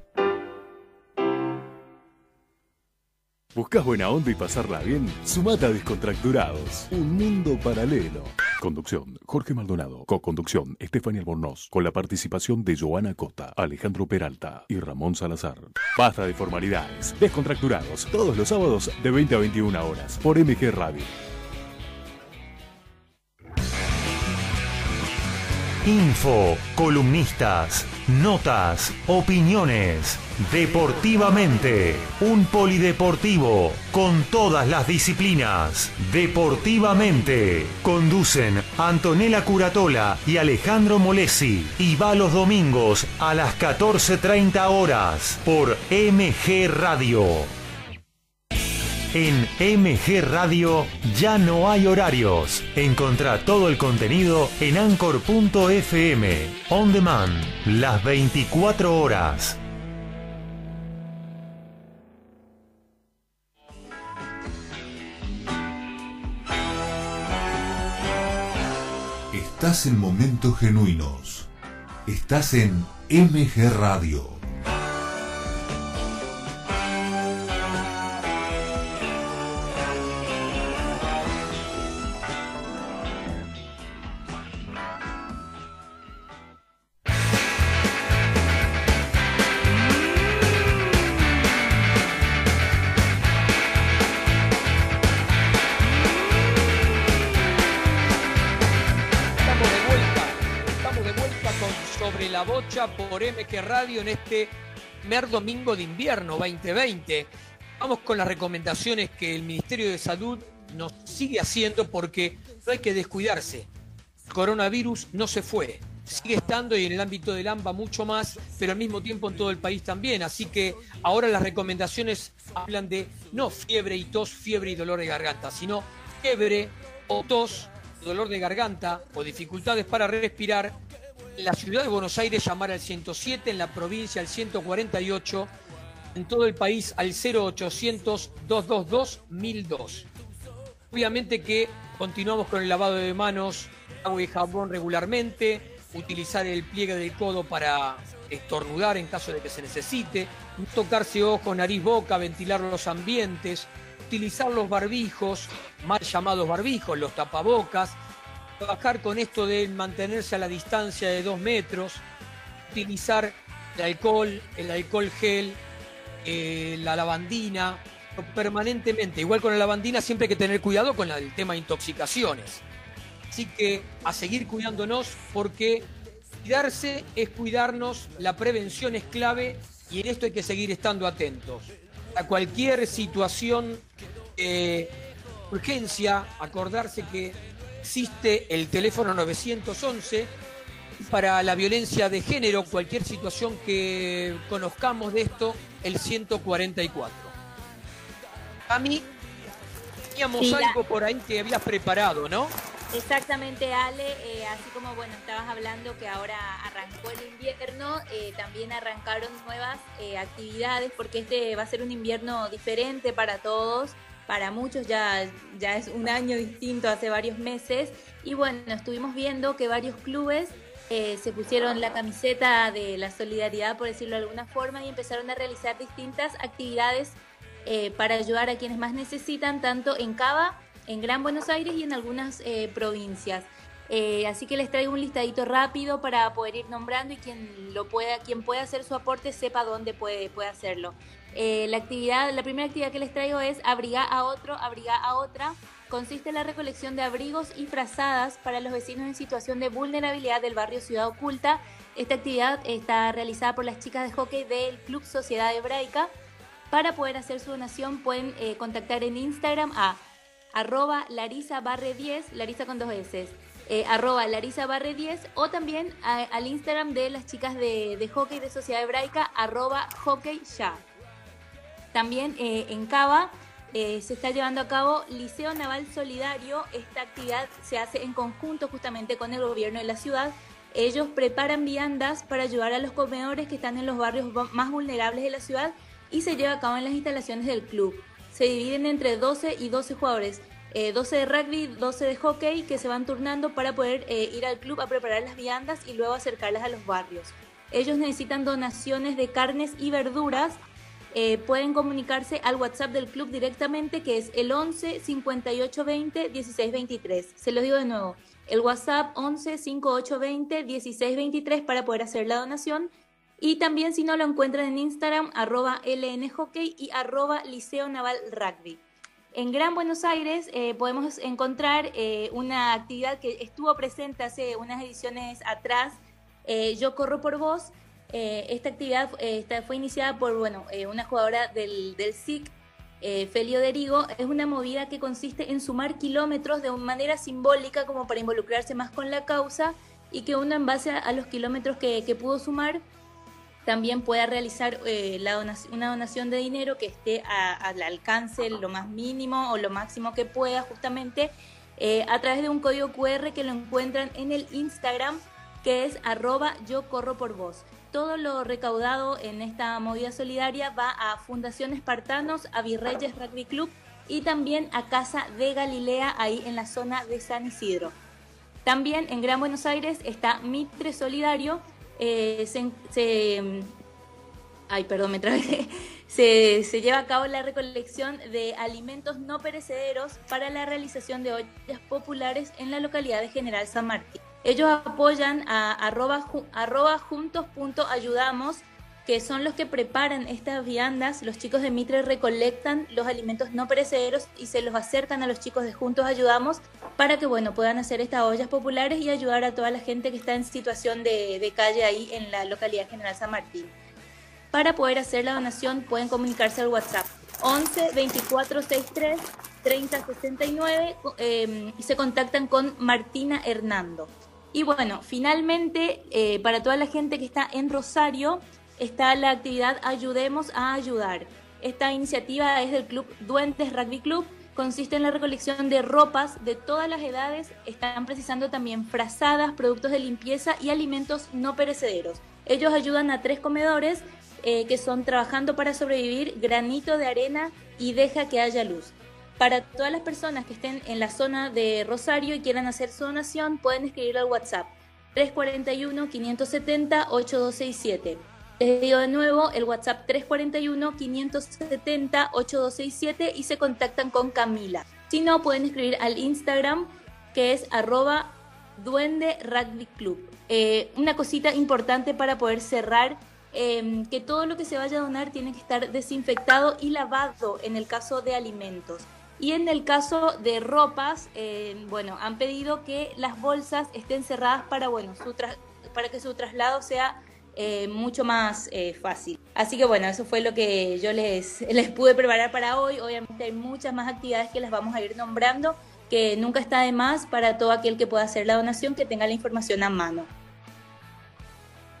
¿Buscas buena onda y pasarla bien? Sumata a Descontracturados, un mundo paralelo. Conducción, Jorge Maldonado. Co-conducción, Estefania Albornoz. Con la participación de Joana Costa, Alejandro Peralta y Ramón Salazar. Basta de formalidades. Descontracturados, todos los sábados de 20 a 21 horas, por MG Radio. Info, columnistas, notas, opiniones. Deportivamente, un polideportivo con todas las disciplinas. Deportivamente, conducen Antonella Curatola y Alejandro Molesi y va los domingos a las 14.30 horas por MG Radio. En MG Radio ya no hay horarios. Encontrá todo el contenido en anchor.fm. On demand, las 24 horas. Estás en momentos genuinos. Estás en MG Radio. La bocha por MG Radio en este primer domingo de invierno 2020. Vamos con las recomendaciones que el Ministerio de Salud nos sigue haciendo porque no hay que descuidarse. El coronavirus no se fue, sigue estando y en el ámbito del AMBA mucho más, pero al mismo tiempo en todo el país también. Así que ahora las recomendaciones hablan de no fiebre y tos, fiebre y dolor de garganta, sino fiebre o tos, dolor de garganta o dificultades para respirar. La ciudad de Buenos Aires llamar al 107, en la provincia al 148, en todo el país al 0800 222 1002. Obviamente que continuamos con el lavado de manos, agua y jabón regularmente, utilizar el pliegue del codo para estornudar en caso de que se necesite, tocarse ojo, nariz, boca, ventilar los ambientes, utilizar los barbijos, mal llamados barbijos, los tapabocas, trabajar con esto de mantenerse a la distancia de dos metros, utilizar el alcohol, el alcohol gel, eh, la lavandina, permanentemente. Igual con la lavandina siempre hay que tener cuidado con el tema de intoxicaciones. Así que a seguir cuidándonos porque cuidarse es cuidarnos, la prevención es clave y en esto hay que seguir estando atentos. A cualquier situación, de urgencia, acordarse que existe el teléfono 911 para la violencia de género, cualquier situación que conozcamos de esto, el 144. A mí, teníamos Sí, algo por ahí que habías preparado, ¿no? Exactamente, Ale, eh, así como bueno, estabas hablando que ahora arrancó el invierno, eh, también arrancaron nuevas eh, actividades porque este va a ser un invierno diferente para todos, para muchos ya, ya es un año distinto hace varios meses y bueno, estuvimos viendo que varios clubes eh, se pusieron la camiseta de la solidaridad, por decirlo de alguna forma, y empezaron a realizar distintas actividades eh, para ayudar a quienes más necesitan, tanto en Cava, en Gran Buenos Aires y en algunas eh, provincias. Así que les traigo un listadito rápido para poder ir nombrando y quien lo pueda, quien pueda hacer su aporte sepa dónde puede, puede hacerlo. Eh, la actividad, la primera actividad que les traigo es abrigar a otro, abrigar a otra. Consiste en la recolección de abrigos y frazadas para los vecinos en situación de vulnerabilidad del barrio Ciudad Oculta. Esta actividad está realizada por las chicas de hockey del Club Sociedad Hebraica. Para poder hacer su donación pueden eh, contactar en Instagram a arroba Larisa Barre 10, Larisa con dos S, eh, arroba Larisa Barre 10 o también al Instagram de las chicas de, de hockey de Sociedad Hebraica, arroba hockey ya. También eh, en Cava eh, se está llevando a cabo Liceo Naval Solidario. Esta actividad se hace en conjunto justamente con el gobierno de la ciudad. Ellos preparan viandas para ayudar a los comedores que están en los barrios más vulnerables de la ciudad y se lleva a cabo en las instalaciones del club. Se dividen entre 12 y 12 jugadores, eh, 12 de rugby, 12 de hockey, que se van turnando para poder eh, ir al club a preparar las viandas y luego acercarlas a los barrios. Ellos necesitan donaciones de carnes y verduras eh, pueden comunicarse al WhatsApp del club directamente, que es el 11 58 20 16 23. Se lo digo de nuevo, el WhatsApp 11 58 20 16 23 para poder hacer la donación. Y también si no lo encuentran en Instagram, arroba lnhockey y arroba liceo naval rugby. En Gran Buenos Aires eh, podemos encontrar eh, una actividad que estuvo presente hace unas ediciones atrás, Yo Corro por Vos, eh, esta actividad eh, esta fue iniciada por bueno, eh, una jugadora del, del SIC, Felio Derigo. Es una movida que consiste en sumar kilómetros de manera simbólica como para involucrarse más con la causa y que uno en base a, los kilómetros que, que pudo sumar también pueda realizar la donación- una donación de dinero que esté al alcance lo más mínimo o lo máximo que pueda justamente a través de un código QR que lo encuentran en el Instagram que es arroba yo corro por vos. Todo lo recaudado en esta movida solidaria va a Fundación Espartanos, a Virreyes Rugby Club y también a Casa de Galilea, ahí en la zona de San Isidro. También en Gran Buenos Aires está Mitre Solidario. eh, se, se- ay, perdón, me trabé. Se, se lleva a cabo la recolección de alimentos no perecederos para la realización de ollas populares en la localidad de General San Martín. Ellos apoyan a arroba, ju- arroba juntos.ayudamos, que son los que preparan estas viandas. Los chicos de Mitre recolectan los alimentos no perecederos y se los acercan a los chicos de Juntos Ayudamos para que bueno, puedan hacer estas ollas populares y ayudar a toda la gente que está en situación de, de calle ahí en la localidad General San Martín. Para poder hacer la donación pueden comunicarse al WhatsApp 11 24 63 30 69 eh, y se contactan con Martina Hernando. Y bueno, finalmente, eh, para toda la gente que está en Rosario, está la actividad Ayudemos a Ayudar. Esta iniciativa es del club Duendes Rugby Club. Consiste en la recolección de ropas de todas las edades. Están precisando también frazadas, productos de limpieza y alimentos no perecederos. Ellos ayudan a tres comedores eh, que son Trabajando para Sobrevivir, Granito de Arena y Deja que haya luz. Para todas las personas que estén en la zona de Rosario y quieran hacer su donación, pueden escribir al WhatsApp 341-570-8267. Les digo de nuevo, el WhatsApp 341-570-8267 y se contactan con Camila. Si no, pueden escribir al Instagram que es arroba duende rugby club. Eh, una cosita importante para poder cerrar eh, que todo lo que se vaya a donar tiene que estar desinfectado y lavado en el caso de alimentos. Y en el caso de ropas, eh, bueno, han pedido que las bolsas estén cerradas para, bueno, para que su traslado sea eh, mucho más eh, fácil. Así que bueno, eso fue lo que yo les, les pude preparar para hoy. Obviamente hay muchas más actividades que las vamos a ir nombrando, que nunca está de más para todo aquel que pueda hacer la donación, que tenga la información a mano.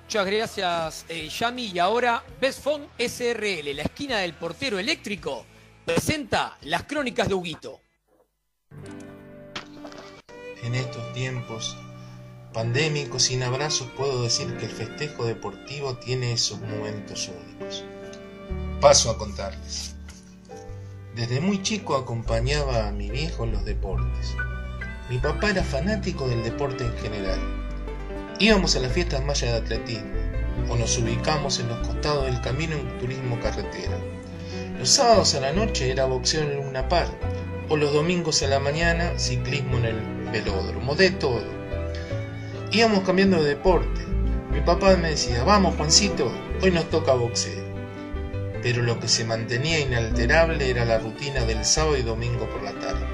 Muchas gracias, Yami. Y ahora, Best SRL, la esquina del portero eléctrico presenta las crónicas de Huguito. En estos tiempos pandémicos sin abrazos puedo decir que el festejo deportivo tiene esos momentos únicos. Paso a contarles. Desde muy chico acompañaba a mi viejo en los deportes. Mi papá era fanático del deporte en general. Íbamos a las fiestas mayas de atletismo o nos ubicamos en los costados del camino en turismo carretera. Los sábados a la noche era boxeo en Luna Par, o los domingos a la mañana ciclismo en el velódromo, de todo. Íbamos cambiando de deporte. Mi papá me decía, vamos Juancito, hoy nos toca boxeo. Pero lo que se mantenía inalterable era la rutina del sábado y domingo por la tarde.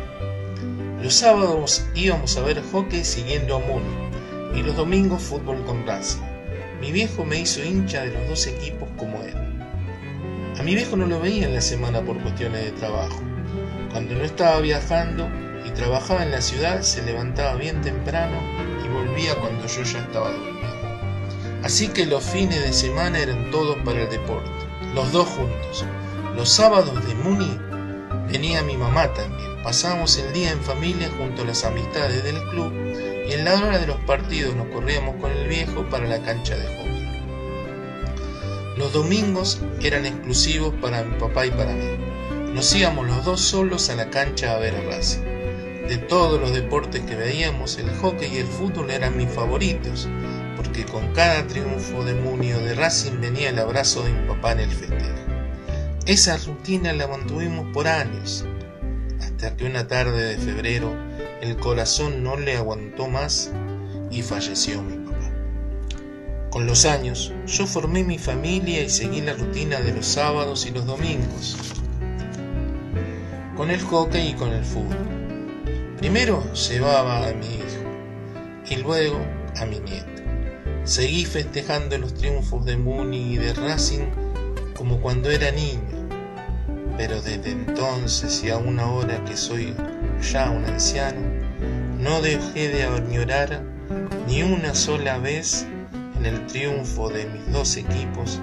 Los sábados íbamos a ver hockey siguiendo a Muni y los domingos fútbol con Racing. Mi viejo me hizo hincha de los dos equipos como él. A mi viejo no lo veía en la semana por cuestiones de trabajo. Cuando no estaba viajando y trabajaba en la ciudad, se levantaba bien temprano y volvía cuando yo ya estaba dormido. Así que los fines de semana eran todos para el deporte, los dos juntos. Los sábados de Muni venía mi mamá también. Pasábamos el día en familia junto a las amistades del club y en la hora de los partidos nos corríamos con el viejo para la cancha de hockey. Los domingos eran exclusivos para mi papá y para mí. Nos íbamos los dos solos a la cancha a ver a Racing. De todos los deportes que veíamos, el hockey y el fútbol eran mis favoritos, porque con cada triunfo de Muni o de Racing venía el abrazo de mi papá en el festejo. Esa rutina la mantuvimos por años, hasta que una tarde de febrero el corazón no le aguantó más y falleció mi. Con los años, yo formé mi familia y seguí la rutina de los sábados y los domingos, con el hockey y con el fútbol. Primero llevaba a mi hijo y luego a mi nieto. Seguí festejando los triunfos de Muni y de Racing como cuando era niño, pero desde entonces y aún ahora que soy ya un anciano, no dejé de añorar ni una sola vez en el triunfo de mis dos equipos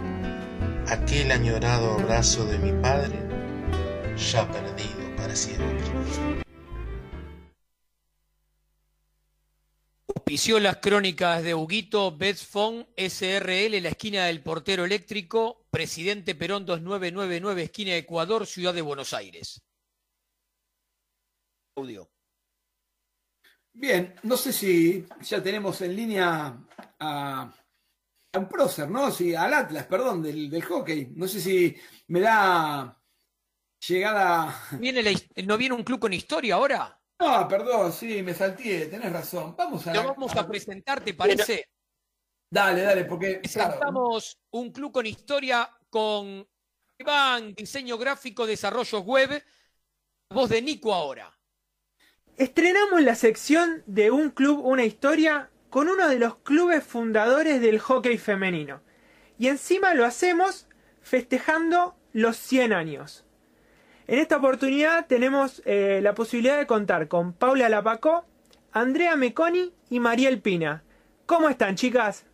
aquel añorado abrazo de mi padre, ya perdido para siempre. Auspició las crónicas de Huguito Betfon SRL, la esquina del portero eléctrico, Presidente Perón 2999, esquina Ecuador, Ciudad de Buenos Aires. Audio. Bien, no sé si ya tenemos en línea a un prócer, ¿no? Sí, al Atlas, perdón, del, del hockey. No sé si me da llegada. ¿Viene la ¿No viene un club con historia ahora? No, perdón, sí, me salté, tenés razón. Vamos a. Lo vamos a presentar, ¿te parece? Dale, dale, porque. Presentamos un club con historia con Iván, diseño gráfico, desarrollo web. Voz de Nico ahora. Estrenamos la sección de un club, una historia, con uno de los clubes fundadores del hockey femenino. Y encima lo hacemos festejando los 100 años. En esta oportunidad tenemos eh, la posibilidad de contar con Paula Lapacó, Andrea Meconi y Mariel Pina. ¿Cómo están, chicas?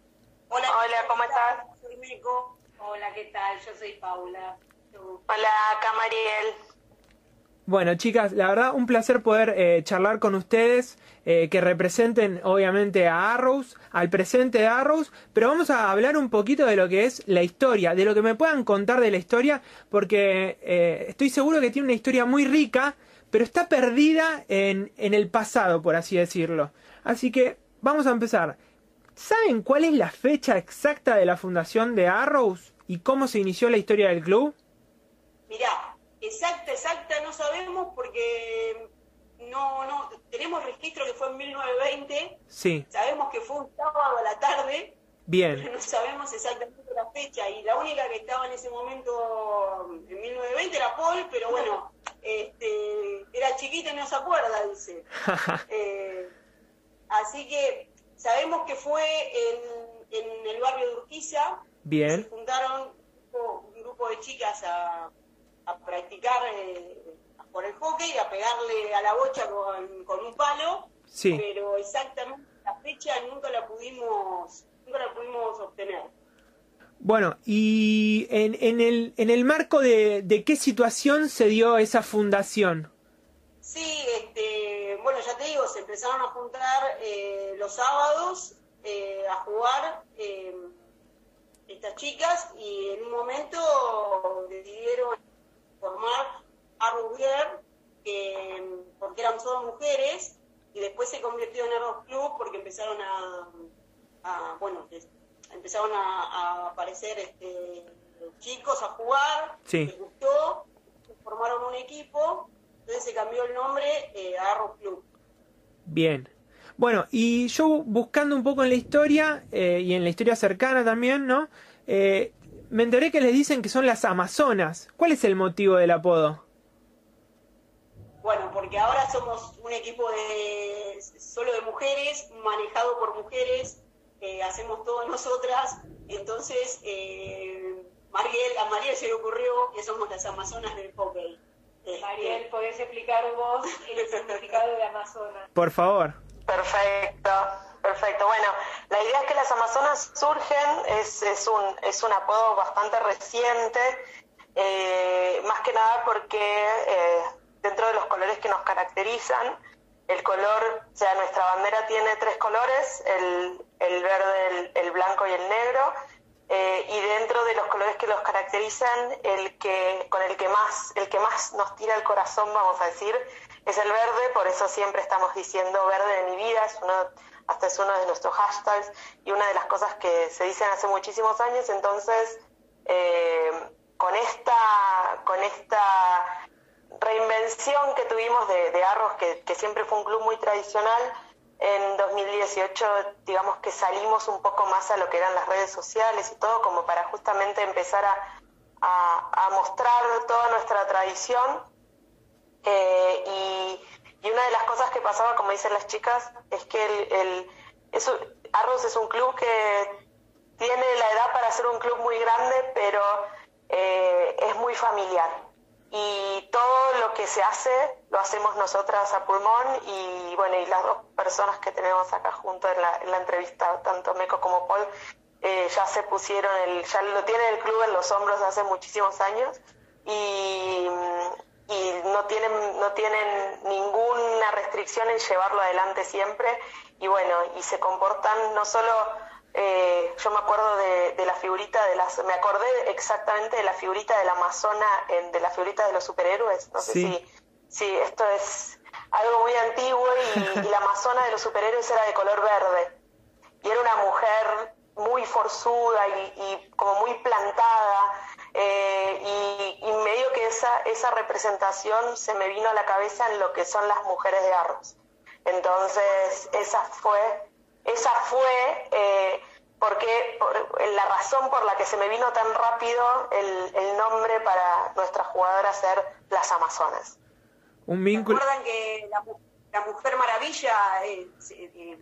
Hola, Hola ¿cómo estás? Soy Meco. Hola, ¿qué tal? Yo soy Paula. Hola, acá Mariel. Bueno, chicas, la verdad, un placer poder eh, charlar con ustedes, eh, que representen obviamente a Arrows, al presente de Arrows, pero vamos a hablar un poquito de lo que es la historia, de lo que me puedan contar de la historia, porque eh, estoy seguro que tiene una historia muy rica, pero está perdida en, en el pasado, por así decirlo. Así que vamos a empezar. ¿Saben cuál es la fecha exacta de la fundación de Arrows y cómo se inició la historia del club? Mirá, exacta, exacta no sabemos porque no, no, tenemos registro que fue en 1920. Sí. Sabemos que fue un sábado a la tarde. Bien. Pero no sabemos exactamente la fecha y la única que estaba en ese momento en 1920 era Paul, pero bueno, este, era chiquita y no se acuerda, dice. eh, así que sabemos que fue en, en el barrio de Urquiza. Bien. Se juntaron un grupo de chicas a, a practicar eh, por el hockey, a pegarle a la bocha con, con un palo, Sí. pero exactamente la fecha nunca la pudimos, nunca la pudimos obtener. Bueno, y en, en, el, en el marco de, de qué situación se dio esa fundación. Sí, este, bueno, ya te digo, se empezaron a juntar eh, los sábados eh, a jugar eh, estas chicas y en un momento decidieron formar Girl, que, porque eran solo mujeres, y después se convirtió en Arrow Club porque empezaron a, a bueno, empezaron a, a aparecer este, chicos a jugar, Sí. les gustó, formaron un equipo, entonces se cambió el nombre eh, a Arrow Club. Bien. Bueno, y yo buscando un poco en la historia, eh, y en la historia cercana también, ¿no? Eh, me enteré que les dicen que son las Amazonas. ¿Cuál es el motivo del apodo? Bueno, porque ahora somos un equipo de solo de mujeres, manejado por mujeres, eh, hacemos todo nosotras, entonces eh, Mariel, a Mariel se le ocurrió que somos las Amazonas del hockey. Este, Mariel, ¿podés explicar vos el significado de Amazonas? Por favor. Perfecto, perfecto. Bueno, la idea es que las Amazonas surgen, es, es, un, es un apodo bastante reciente, eh, más que nada porque eh, dentro de los colores que nos caracterizan, el color, o sea, nuestra bandera tiene tres colores, el, el verde, el, blanco y el negro, eh, y dentro de los colores que los caracterizan, el que con el que más, el que más nos tira el corazón, vamos a decir, es el verde, por eso siempre estamos diciendo verde de mi vida, es uno, hasta es uno de nuestros hashtags y una de las cosas que se dicen hace muchísimos años, entonces eh, con esta, con esta reinvención que tuvimos de, Arros, que, siempre fue un club muy tradicional, en 2018 digamos que salimos un poco más a lo que eran las redes sociales y todo, como para justamente empezar a, mostrar toda nuestra tradición. Eh, y, y una de las cosas que pasaba, como dicen las chicas, es que el, el, Arrows es un club que tiene la edad para ser un club muy grande, pero eh, es muy familiar. Y todo lo que se hace lo hacemos nosotras a pulmón y bueno, y las dos personas que tenemos acá junto en la, en la entrevista, tanto Meco como Paul, eh, ya se pusieron, el, ya lo tiene el club en los hombros hace muchísimos años y, y no tienen, no tienen ninguna restricción en llevarlo adelante siempre y bueno, y se comportan no solo eh, yo me acuerdo de, de la figurita de las, me acordé exactamente de la figurita de la Amazona, en- de la figurita de los superhéroes, no sé Sí. si, si esto es algo muy antiguo y, y la Amazona de los superhéroes era de color verde y era una mujer muy forzuda y, y como muy plantada eh, y, y medio que esa, esa representación se me vino a la cabeza en lo que son las mujeres de Arros. Entonces, esa fue, esa fue eh, porque por, la razón por la que se me vino tan rápido el, el nombre para nuestra jugadora ser las Amazonas. Un vínculo. Recuerdan que la, mu- la Mujer Maravilla eh, se- eh,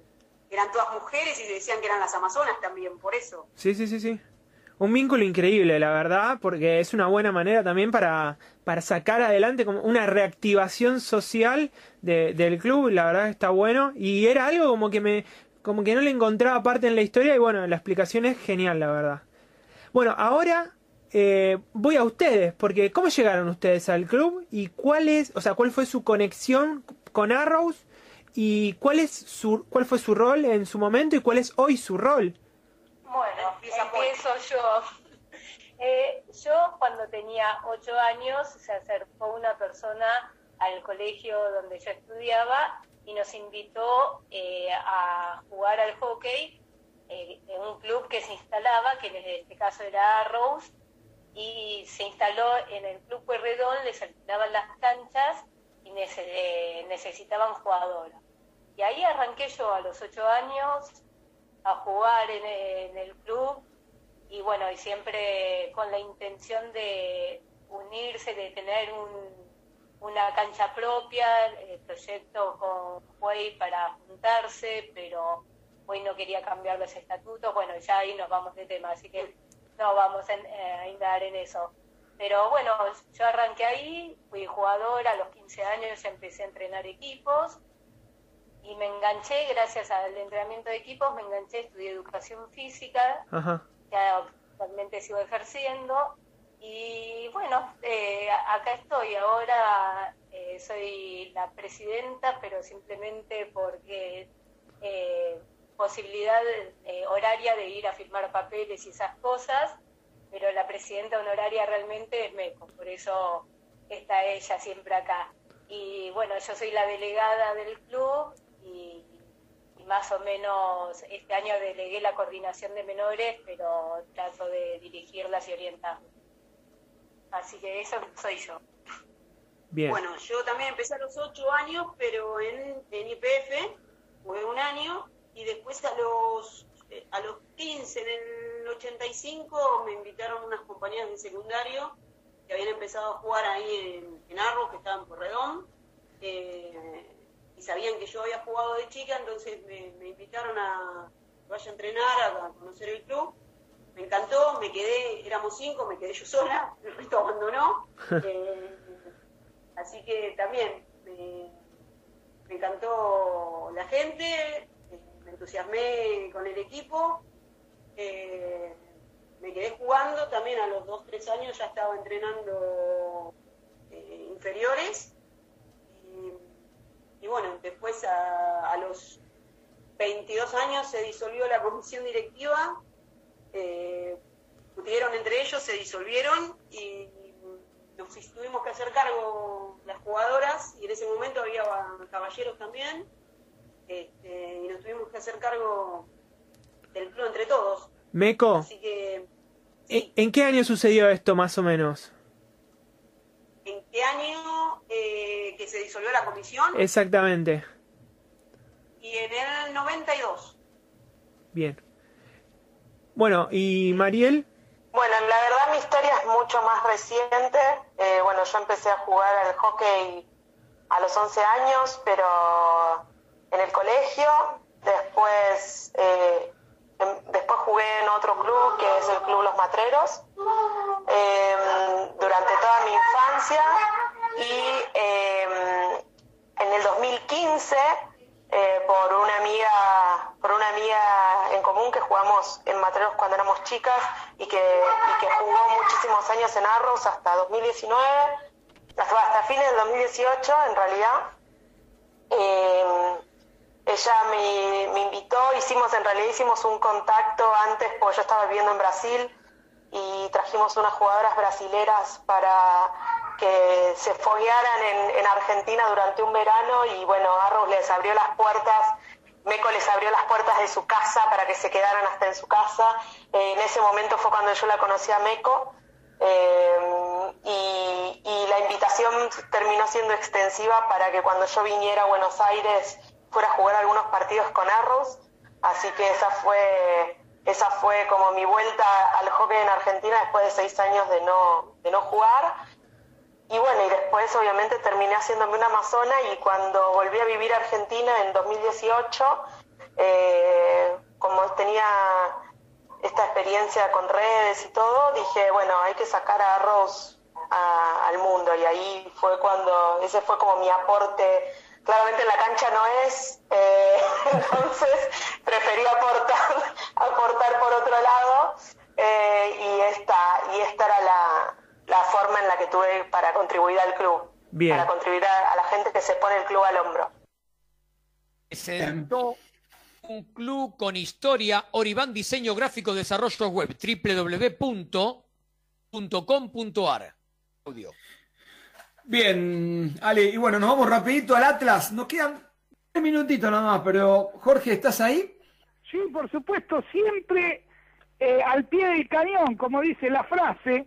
eran todas mujeres y decían que eran las Amazonas también, por eso. Sí, sí, sí, sí. Un vínculo increíble, la verdad, porque es una buena manera también para, para sacar adelante como una reactivación social de- del club, la verdad que está bueno. Y era algo como que me, como que no le encontraba parte en la historia y bueno, la explicación es genial, la verdad. Bueno, ahora eh, voy a ustedes, porque ¿cómo llegaron ustedes al club? ¿Y cuál es, o sea, cuál fue su conexión con Arrows? ¿Y cuál es su, cuál fue su rol en su momento y cuál es hoy su rol? Bueno, empiezo yo. Eh, yo cuando tenía ocho años se acercó una persona al colegio donde yo estudiaba y nos invitó eh, a jugar al hockey eh, en un club que se instalaba, que en este caso era Arrows, y se instaló en el Club Pueyrredón, les alquilaban las canchas y eh, necesitaban jugadoras. Y ahí arranqué yo a los ocho años a jugar en, en el club y bueno, y siempre con la intención de unirse, de tener un- una cancha propia, el proyecto con Huey para juntarse, pero Huey no quería cambiar los estatutos, bueno, ya ahí nos vamos de tema, así que no vamos a, eh, a indagar en eso. Pero bueno, yo arranqué ahí, fui jugadora, a los 15 años empecé a entrenar equipos, y me enganché, gracias al entrenamiento de equipos, me enganché, estudié educación física, Ajá. que actualmente sigo ejerciendo. Y bueno, eh, acá estoy, ahora eh, soy la presidenta, pero simplemente porque eh, posibilidad horaria de ir a firmar papeles y esas cosas, pero la presidenta honoraria realmente es MECO, por eso está ella siempre acá. Y bueno, yo soy la delegada del club y, y más o menos este año delegué la coordinación de menores, pero trato de dirigirlas y orientarlas. Así que eso soy yo. Bien. Bueno, yo también empecé a los 8 años, pero en, en IPF jugué un año y después a los eh, a los 15, en el 85, me invitaron unas compañeras de secundario que habían empezado a jugar ahí en, en Arro, que estaban por Redón, eh, y sabían que yo había jugado de chica, entonces me, me invitaron a que vaya a entrenar, a conocer el club. Me encantó, me quedé, éramos cinco, me quedé yo sola, el resto abandonó. Eh, así que también me, me encantó la gente, eh, me entusiasmé con el equipo, eh, me quedé jugando, también a los 2, 3 años ya estaba entrenando inferiores y, y bueno, después a, a los 22 años se disolvió la comisión directiva, eh, discutieron entre ellos, se disolvieron y nos tuvimos que hacer cargo las jugadoras y en ese momento había caballeros también este, y nos tuvimos que hacer cargo del club entre todos. Meco, Así que, ¿en, en qué año sucedió esto más o menos? ¿en qué año eh, que se disolvió la comisión? Exactamente. Y en el 92. Bien. Bueno, ¿y Mariel? Bueno, la verdad mi historia es mucho más reciente. Eh, bueno, yo empecé a jugar al hockey a los 11 años, pero en el colegio. Después, eh, em- después jugué en otro club, que es el Club Los Matreros, em, durante toda mi infancia. Y em, en el 2015, eh, por una amiga por una amiga en común que jugamos en Matreros cuando éramos chicas y que, jugó muchísimos años en Arrows hasta 2019, hasta, hasta fines del 2018 en realidad. Eh, ella me, me invitó, hicimos en realidad hicimos un contacto antes porque yo estaba viviendo en Brasil y trajimos unas jugadoras brasileras para que se foguearan en, en Argentina durante un verano y bueno, Arrows les abrió las puertas, Meco les abrió las puertas de su casa para que se quedaran hasta en su casa. Eh, en ese momento fue cuando yo la conocí a Meco eh, y, y la invitación terminó siendo extensiva para que cuando yo viniera a Buenos Aires fuera a jugar algunos partidos con Arrows, así que esa fue esa fue como mi vuelta al hockey en Argentina después de seis años de no, de no jugar. Y bueno, y después obviamente terminé haciéndome una amazona y cuando volví a vivir a Argentina en 2018, eh, como tenía esta experiencia con redes y todo, dije, bueno, hay que sacar a Arrows a- al mundo y ahí fue cuando, ese fue como mi aporte. Claramente en la cancha no es, eh, entonces preferí aportar, aportar por otro lado eh, y esta, y esta era la, la forma en la que tuve para contribuir al club, Bien. para contribuir a, a la gente que se pone el club al hombro. Se dentó un club con historia, Oribán Diseño Gráfico Desarrollo Web, www.com.ar. Audio. Bien, Ale, y bueno, nos vamos rapidito al Atlas. Nos quedan tres minutitos nada más, pero Jorge, ¿estás ahí? Sí, por supuesto, siempre eh, al pie del cañón, como dice la frase.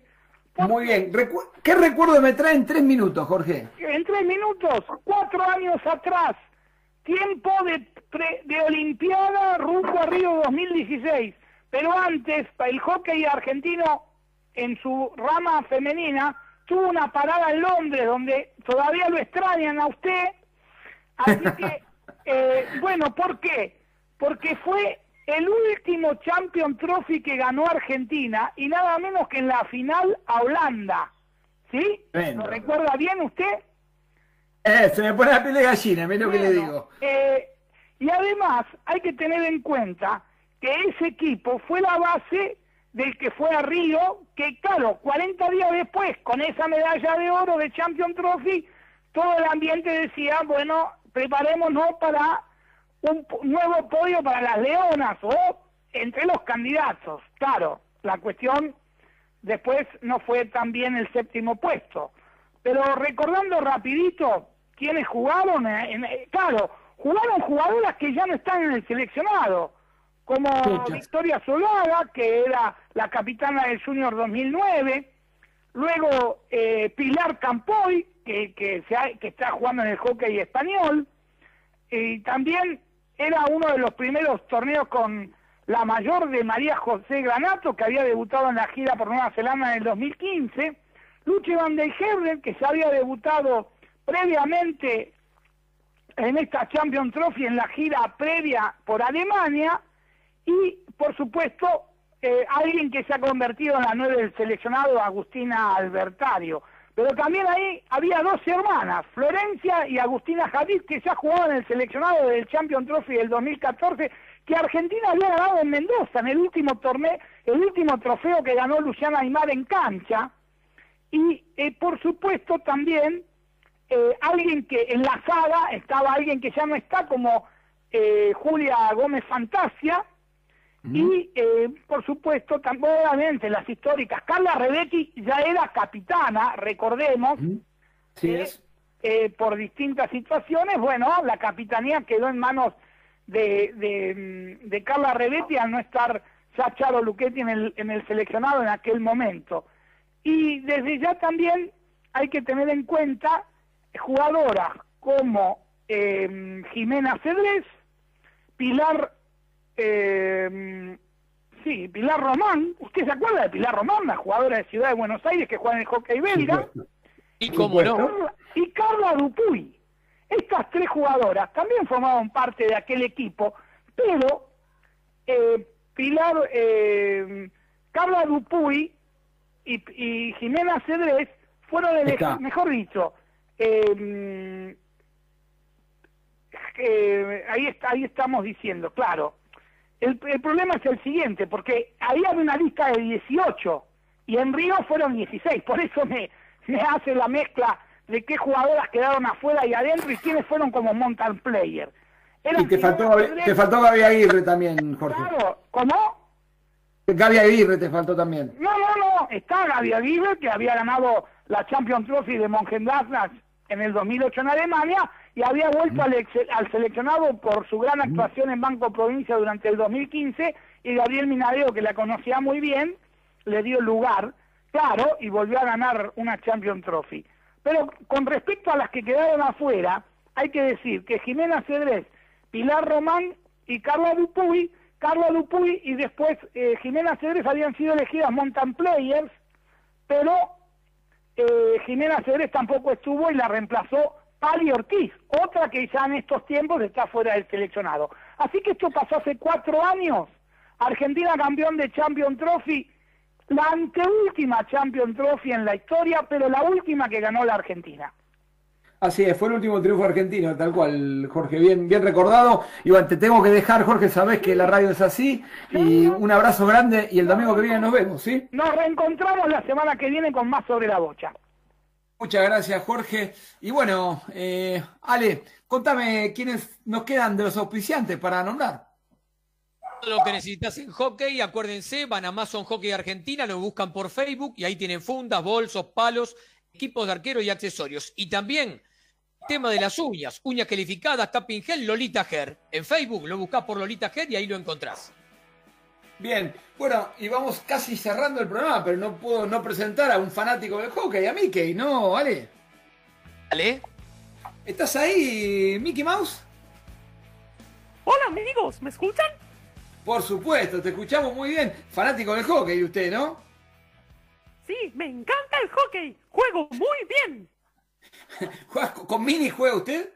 Muy bien. Recu- ¿Qué recuerdo me trae en tres minutos, Jorge? En tres minutos, cuatro años atrás, tiempo de, pre- de Olimpiada rumbo a Río 2016. Pero antes, el hockey argentino en su rama femenina tuvo una parada en Londres donde todavía lo extrañan a usted. Así que, eh, bueno, ¿por qué? Porque fue el último Champion Trophy que ganó Argentina y nada menos que en la final a Holanda. ¿Sí? Bueno. ¿Lo recuerda bien usted? Eh, se me pone la piel de gallina, mira lo que le digo. eh, y además hay que tener en cuenta que ese equipo fue la base del que fue a Río, que claro, 40 días después, con esa medalla de oro de Champion Trophy, todo el ambiente decía, bueno, preparémonos para un nuevo podio para las Leonas o entre los candidatos. Claro, la cuestión después no fue también el séptimo puesto. Pero recordando rapidito quiénes jugaron, eh, en- eh, claro, jugaron jugadoras que ya no están en el seleccionado, como Muchas. Victoria Solaga, que era la capitana del Junior 2009, luego eh, Pilar Campoy, que, que, se ha- que está jugando en el hockey español, y también era uno de los primeros torneos con la mayor de María José Granato, que había debutado en la gira por Nueva Zelanda en el 2015, Luche Van der Herden, que se había debutado previamente en esta Champions Trophy en la gira previa por Alemania, y por supuesto eh, alguien que se ha convertido en la nueva del seleccionado, Agustina Albertario. Pero también ahí había dos hermanas, Florencia y Agustina Javid, que ya jugaban en el seleccionado del Champions Trophy del 2014, que Argentina había ganado en Mendoza, en el último torneo, el último trofeo que ganó Luciana Aymar en cancha. Y eh, por supuesto también eh, alguien que en la saga estaba alguien que ya no está como eh, Julia Gómez Fantasia y eh, por supuesto también obviamente las históricas. Carla Rebetti ya era capitana recordemos Sí que, es. eh, por distintas situaciones. Bueno la capitanía quedó en manos de, de, de Carla Rebetti al no estar ya Charo Luchetti en el, en el seleccionado en aquel momento. Y desde ya también hay que tener en cuenta jugadoras como eh, Jimena Cedrés, Pilar, eh, sí, Pilar Román. ¿Usted se acuerda de Pilar Román, la jugadora de Ciudad de Buenos Aires que juega en el hockey belga? Y cómo no. Carla- Y Carla Dupuy. Estas tres jugadoras también formaban parte de aquel equipo, pero eh, Pilar, eh, Carla Dupuy y, y Jimena Cedrés fueron elegidas, mejor dicho, eh, eh, ahí, está, ahí estamos diciendo, claro. El, el problema es el siguiente, porque ahí había una lista de 18 y en Río fueron 16, por eso me, me hace la mezcla de qué jugadoras quedaron afuera y adentro y quiénes fueron como mountain player. Eran Y te faltó, te faltó Gaby Aguirre también, Jorge. Claro, ¿cómo? Gaby Aguirre te faltó también. No, no, no, está Gaby Aguirre, que había ganado la Champions Trophy de Mönchengladbach en el 2008 en Alemania y había vuelto al, ex- al seleccionado por su gran actuación en Banco Provincia durante el 2015 y Gabriel Minadeo, que la conocía muy bien, le dio lugar, claro, y volvió a ganar una Champions Trophy. Pero con respecto a las que quedaron afuera, hay que decir que Jimena Cedrés, Pilar Román y Carla Dupuy Carla Dupuy y después eh, Jimena Cedres habían sido elegidas Mountain Players, pero eh, Jimena Cedres tampoco estuvo y la reemplazó Pali Ortiz, otra que ya en estos tiempos está fuera del seleccionado. Así que esto pasó hace cuatro años. Argentina campeón de Champion Trophy, la anteúltima Champion Trophy en la historia, pero la última que ganó la Argentina. Así es, fue el último triunfo argentino, tal cual, Jorge, bien, bien recordado. Y bueno, te tengo que dejar, Jorge, sabés que la radio es así. Y un abrazo grande y el domingo que viene nos vemos, ¿sí? Nos reencontramos la semana que viene con más sobre la bocha. Muchas gracias, Jorge. Y bueno, eh, Ale, contame quiénes nos quedan de los auspiciantes para nombrar. Todo lo que necesitas en hockey, acuérdense, van a Amazon Hockey Argentina, lo buscan por Facebook y ahí tienen fundas, bolsos, palos, equipos de arquero y accesorios. Y también tema de las uñas, uñas calificadas, tapping gel, Lolita Hair. En Facebook lo buscas por Lolita Hair y ahí lo encontrás. Bien, bueno, y vamos casi cerrando el programa, pero no puedo no presentar a un fanático del hockey, a Mickey, ¿no, Ale? ¿Ale? ¿Estás ahí, Mickey Mouse? Hola amigos, ¿me escuchan? Por supuesto, te escuchamos muy bien. Fanático del hockey, usted, ¿no? Sí, me encanta el hockey. Juego muy bien. ¿Juegas con- con Mini juega usted?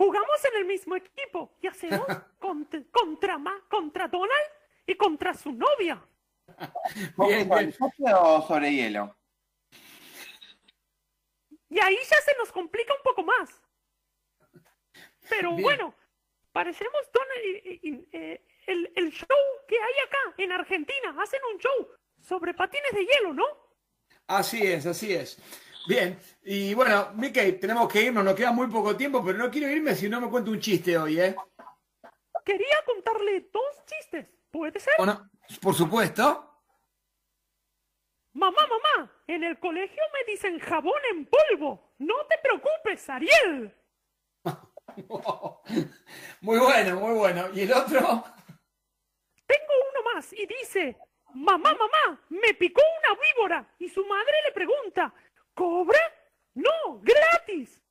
Jugamos en el mismo equipo y hacemos contra, contra, Ma- contra Donald y contra su novia. Bien, bien. o sobre hielo? Y ahí ya se nos complica un poco más. Pero Bien. bueno, parecemos Donald y, y- y, eh, el, el show que hay acá en Argentina. Hacen un show sobre patines de hielo, ¿no? Así es, así es. Bien, y bueno, Mickey, tenemos que irnos, nos queda muy poco tiempo, pero no quiero irme si no me cuento un chiste hoy, ¿eh? Quería contarle dos chistes. ¿Puede ser? Por supuesto. Mamá, mamá, en el colegio me dicen jabón en polvo. No te preocupes, Ariel. Muy bueno, muy bueno. ¿Y el otro? Tengo uno más y dice, mamá, mamá, me picó una víbora. Y su madre le pregunta, ¿cobra? No, gratis.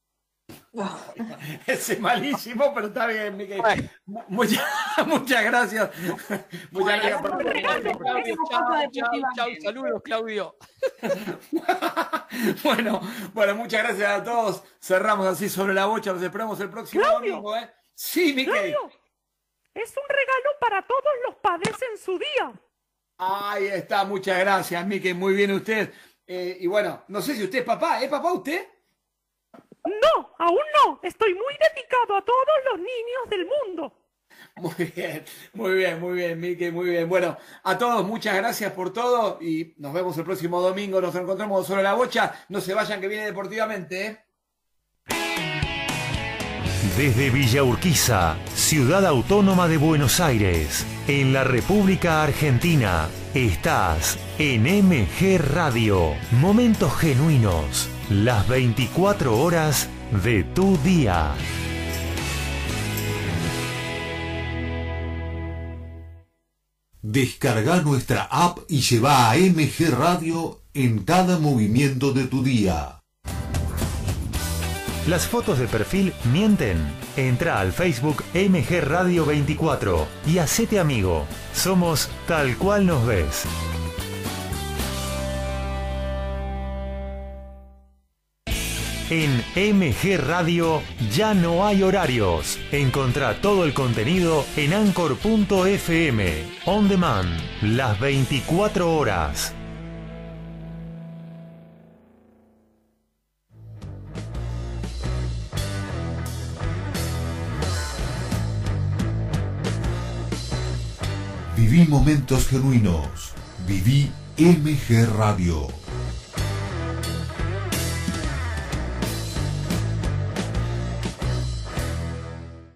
Ese es malísimo, pero está bien. Mu- Muchas, muchas gracias. Muchas gracias por Claudio, chao, chao, chao, saludos, Claudio. Bueno, bueno, muchas gracias a todos. Cerramos así sobre la bocha. Los esperamos el próximo Claudio. domingo, ¿eh? Sí, Mickey. Claudio, es un regalo para todos los padres en su día. Ahí está, muchas gracias, Mickey. Muy bien usted. Eh, y bueno, no sé si usted es papá. ¿Es papá usted? No, aún no. Estoy muy dedicado a todos los niños del mundo. Muy bien, muy bien, muy bien, Mickey, muy bien. Bueno, a todos muchas gracias por todo y nos vemos el próximo domingo. Nos encontramos sobre la bocha. No se vayan que viene deportivamente, ¿eh? Desde Villa Urquiza, ciudad autónoma de Buenos Aires, en la República Argentina, estás en MG Radio. Momentos genuinos, las 24 horas de tu día. Descarga nuestra app y lleva a MG Radio en cada movimiento de tu día. Las fotos de perfil mienten. Entra al Facebook MG Radio 24 y hacete amigo. Somos tal cual nos ves. En MG Radio ya no hay horarios. Encontrá todo el contenido en anchor.fm. On demand, las 24 horas. Viví momentos genuinos. Viví MG Radio.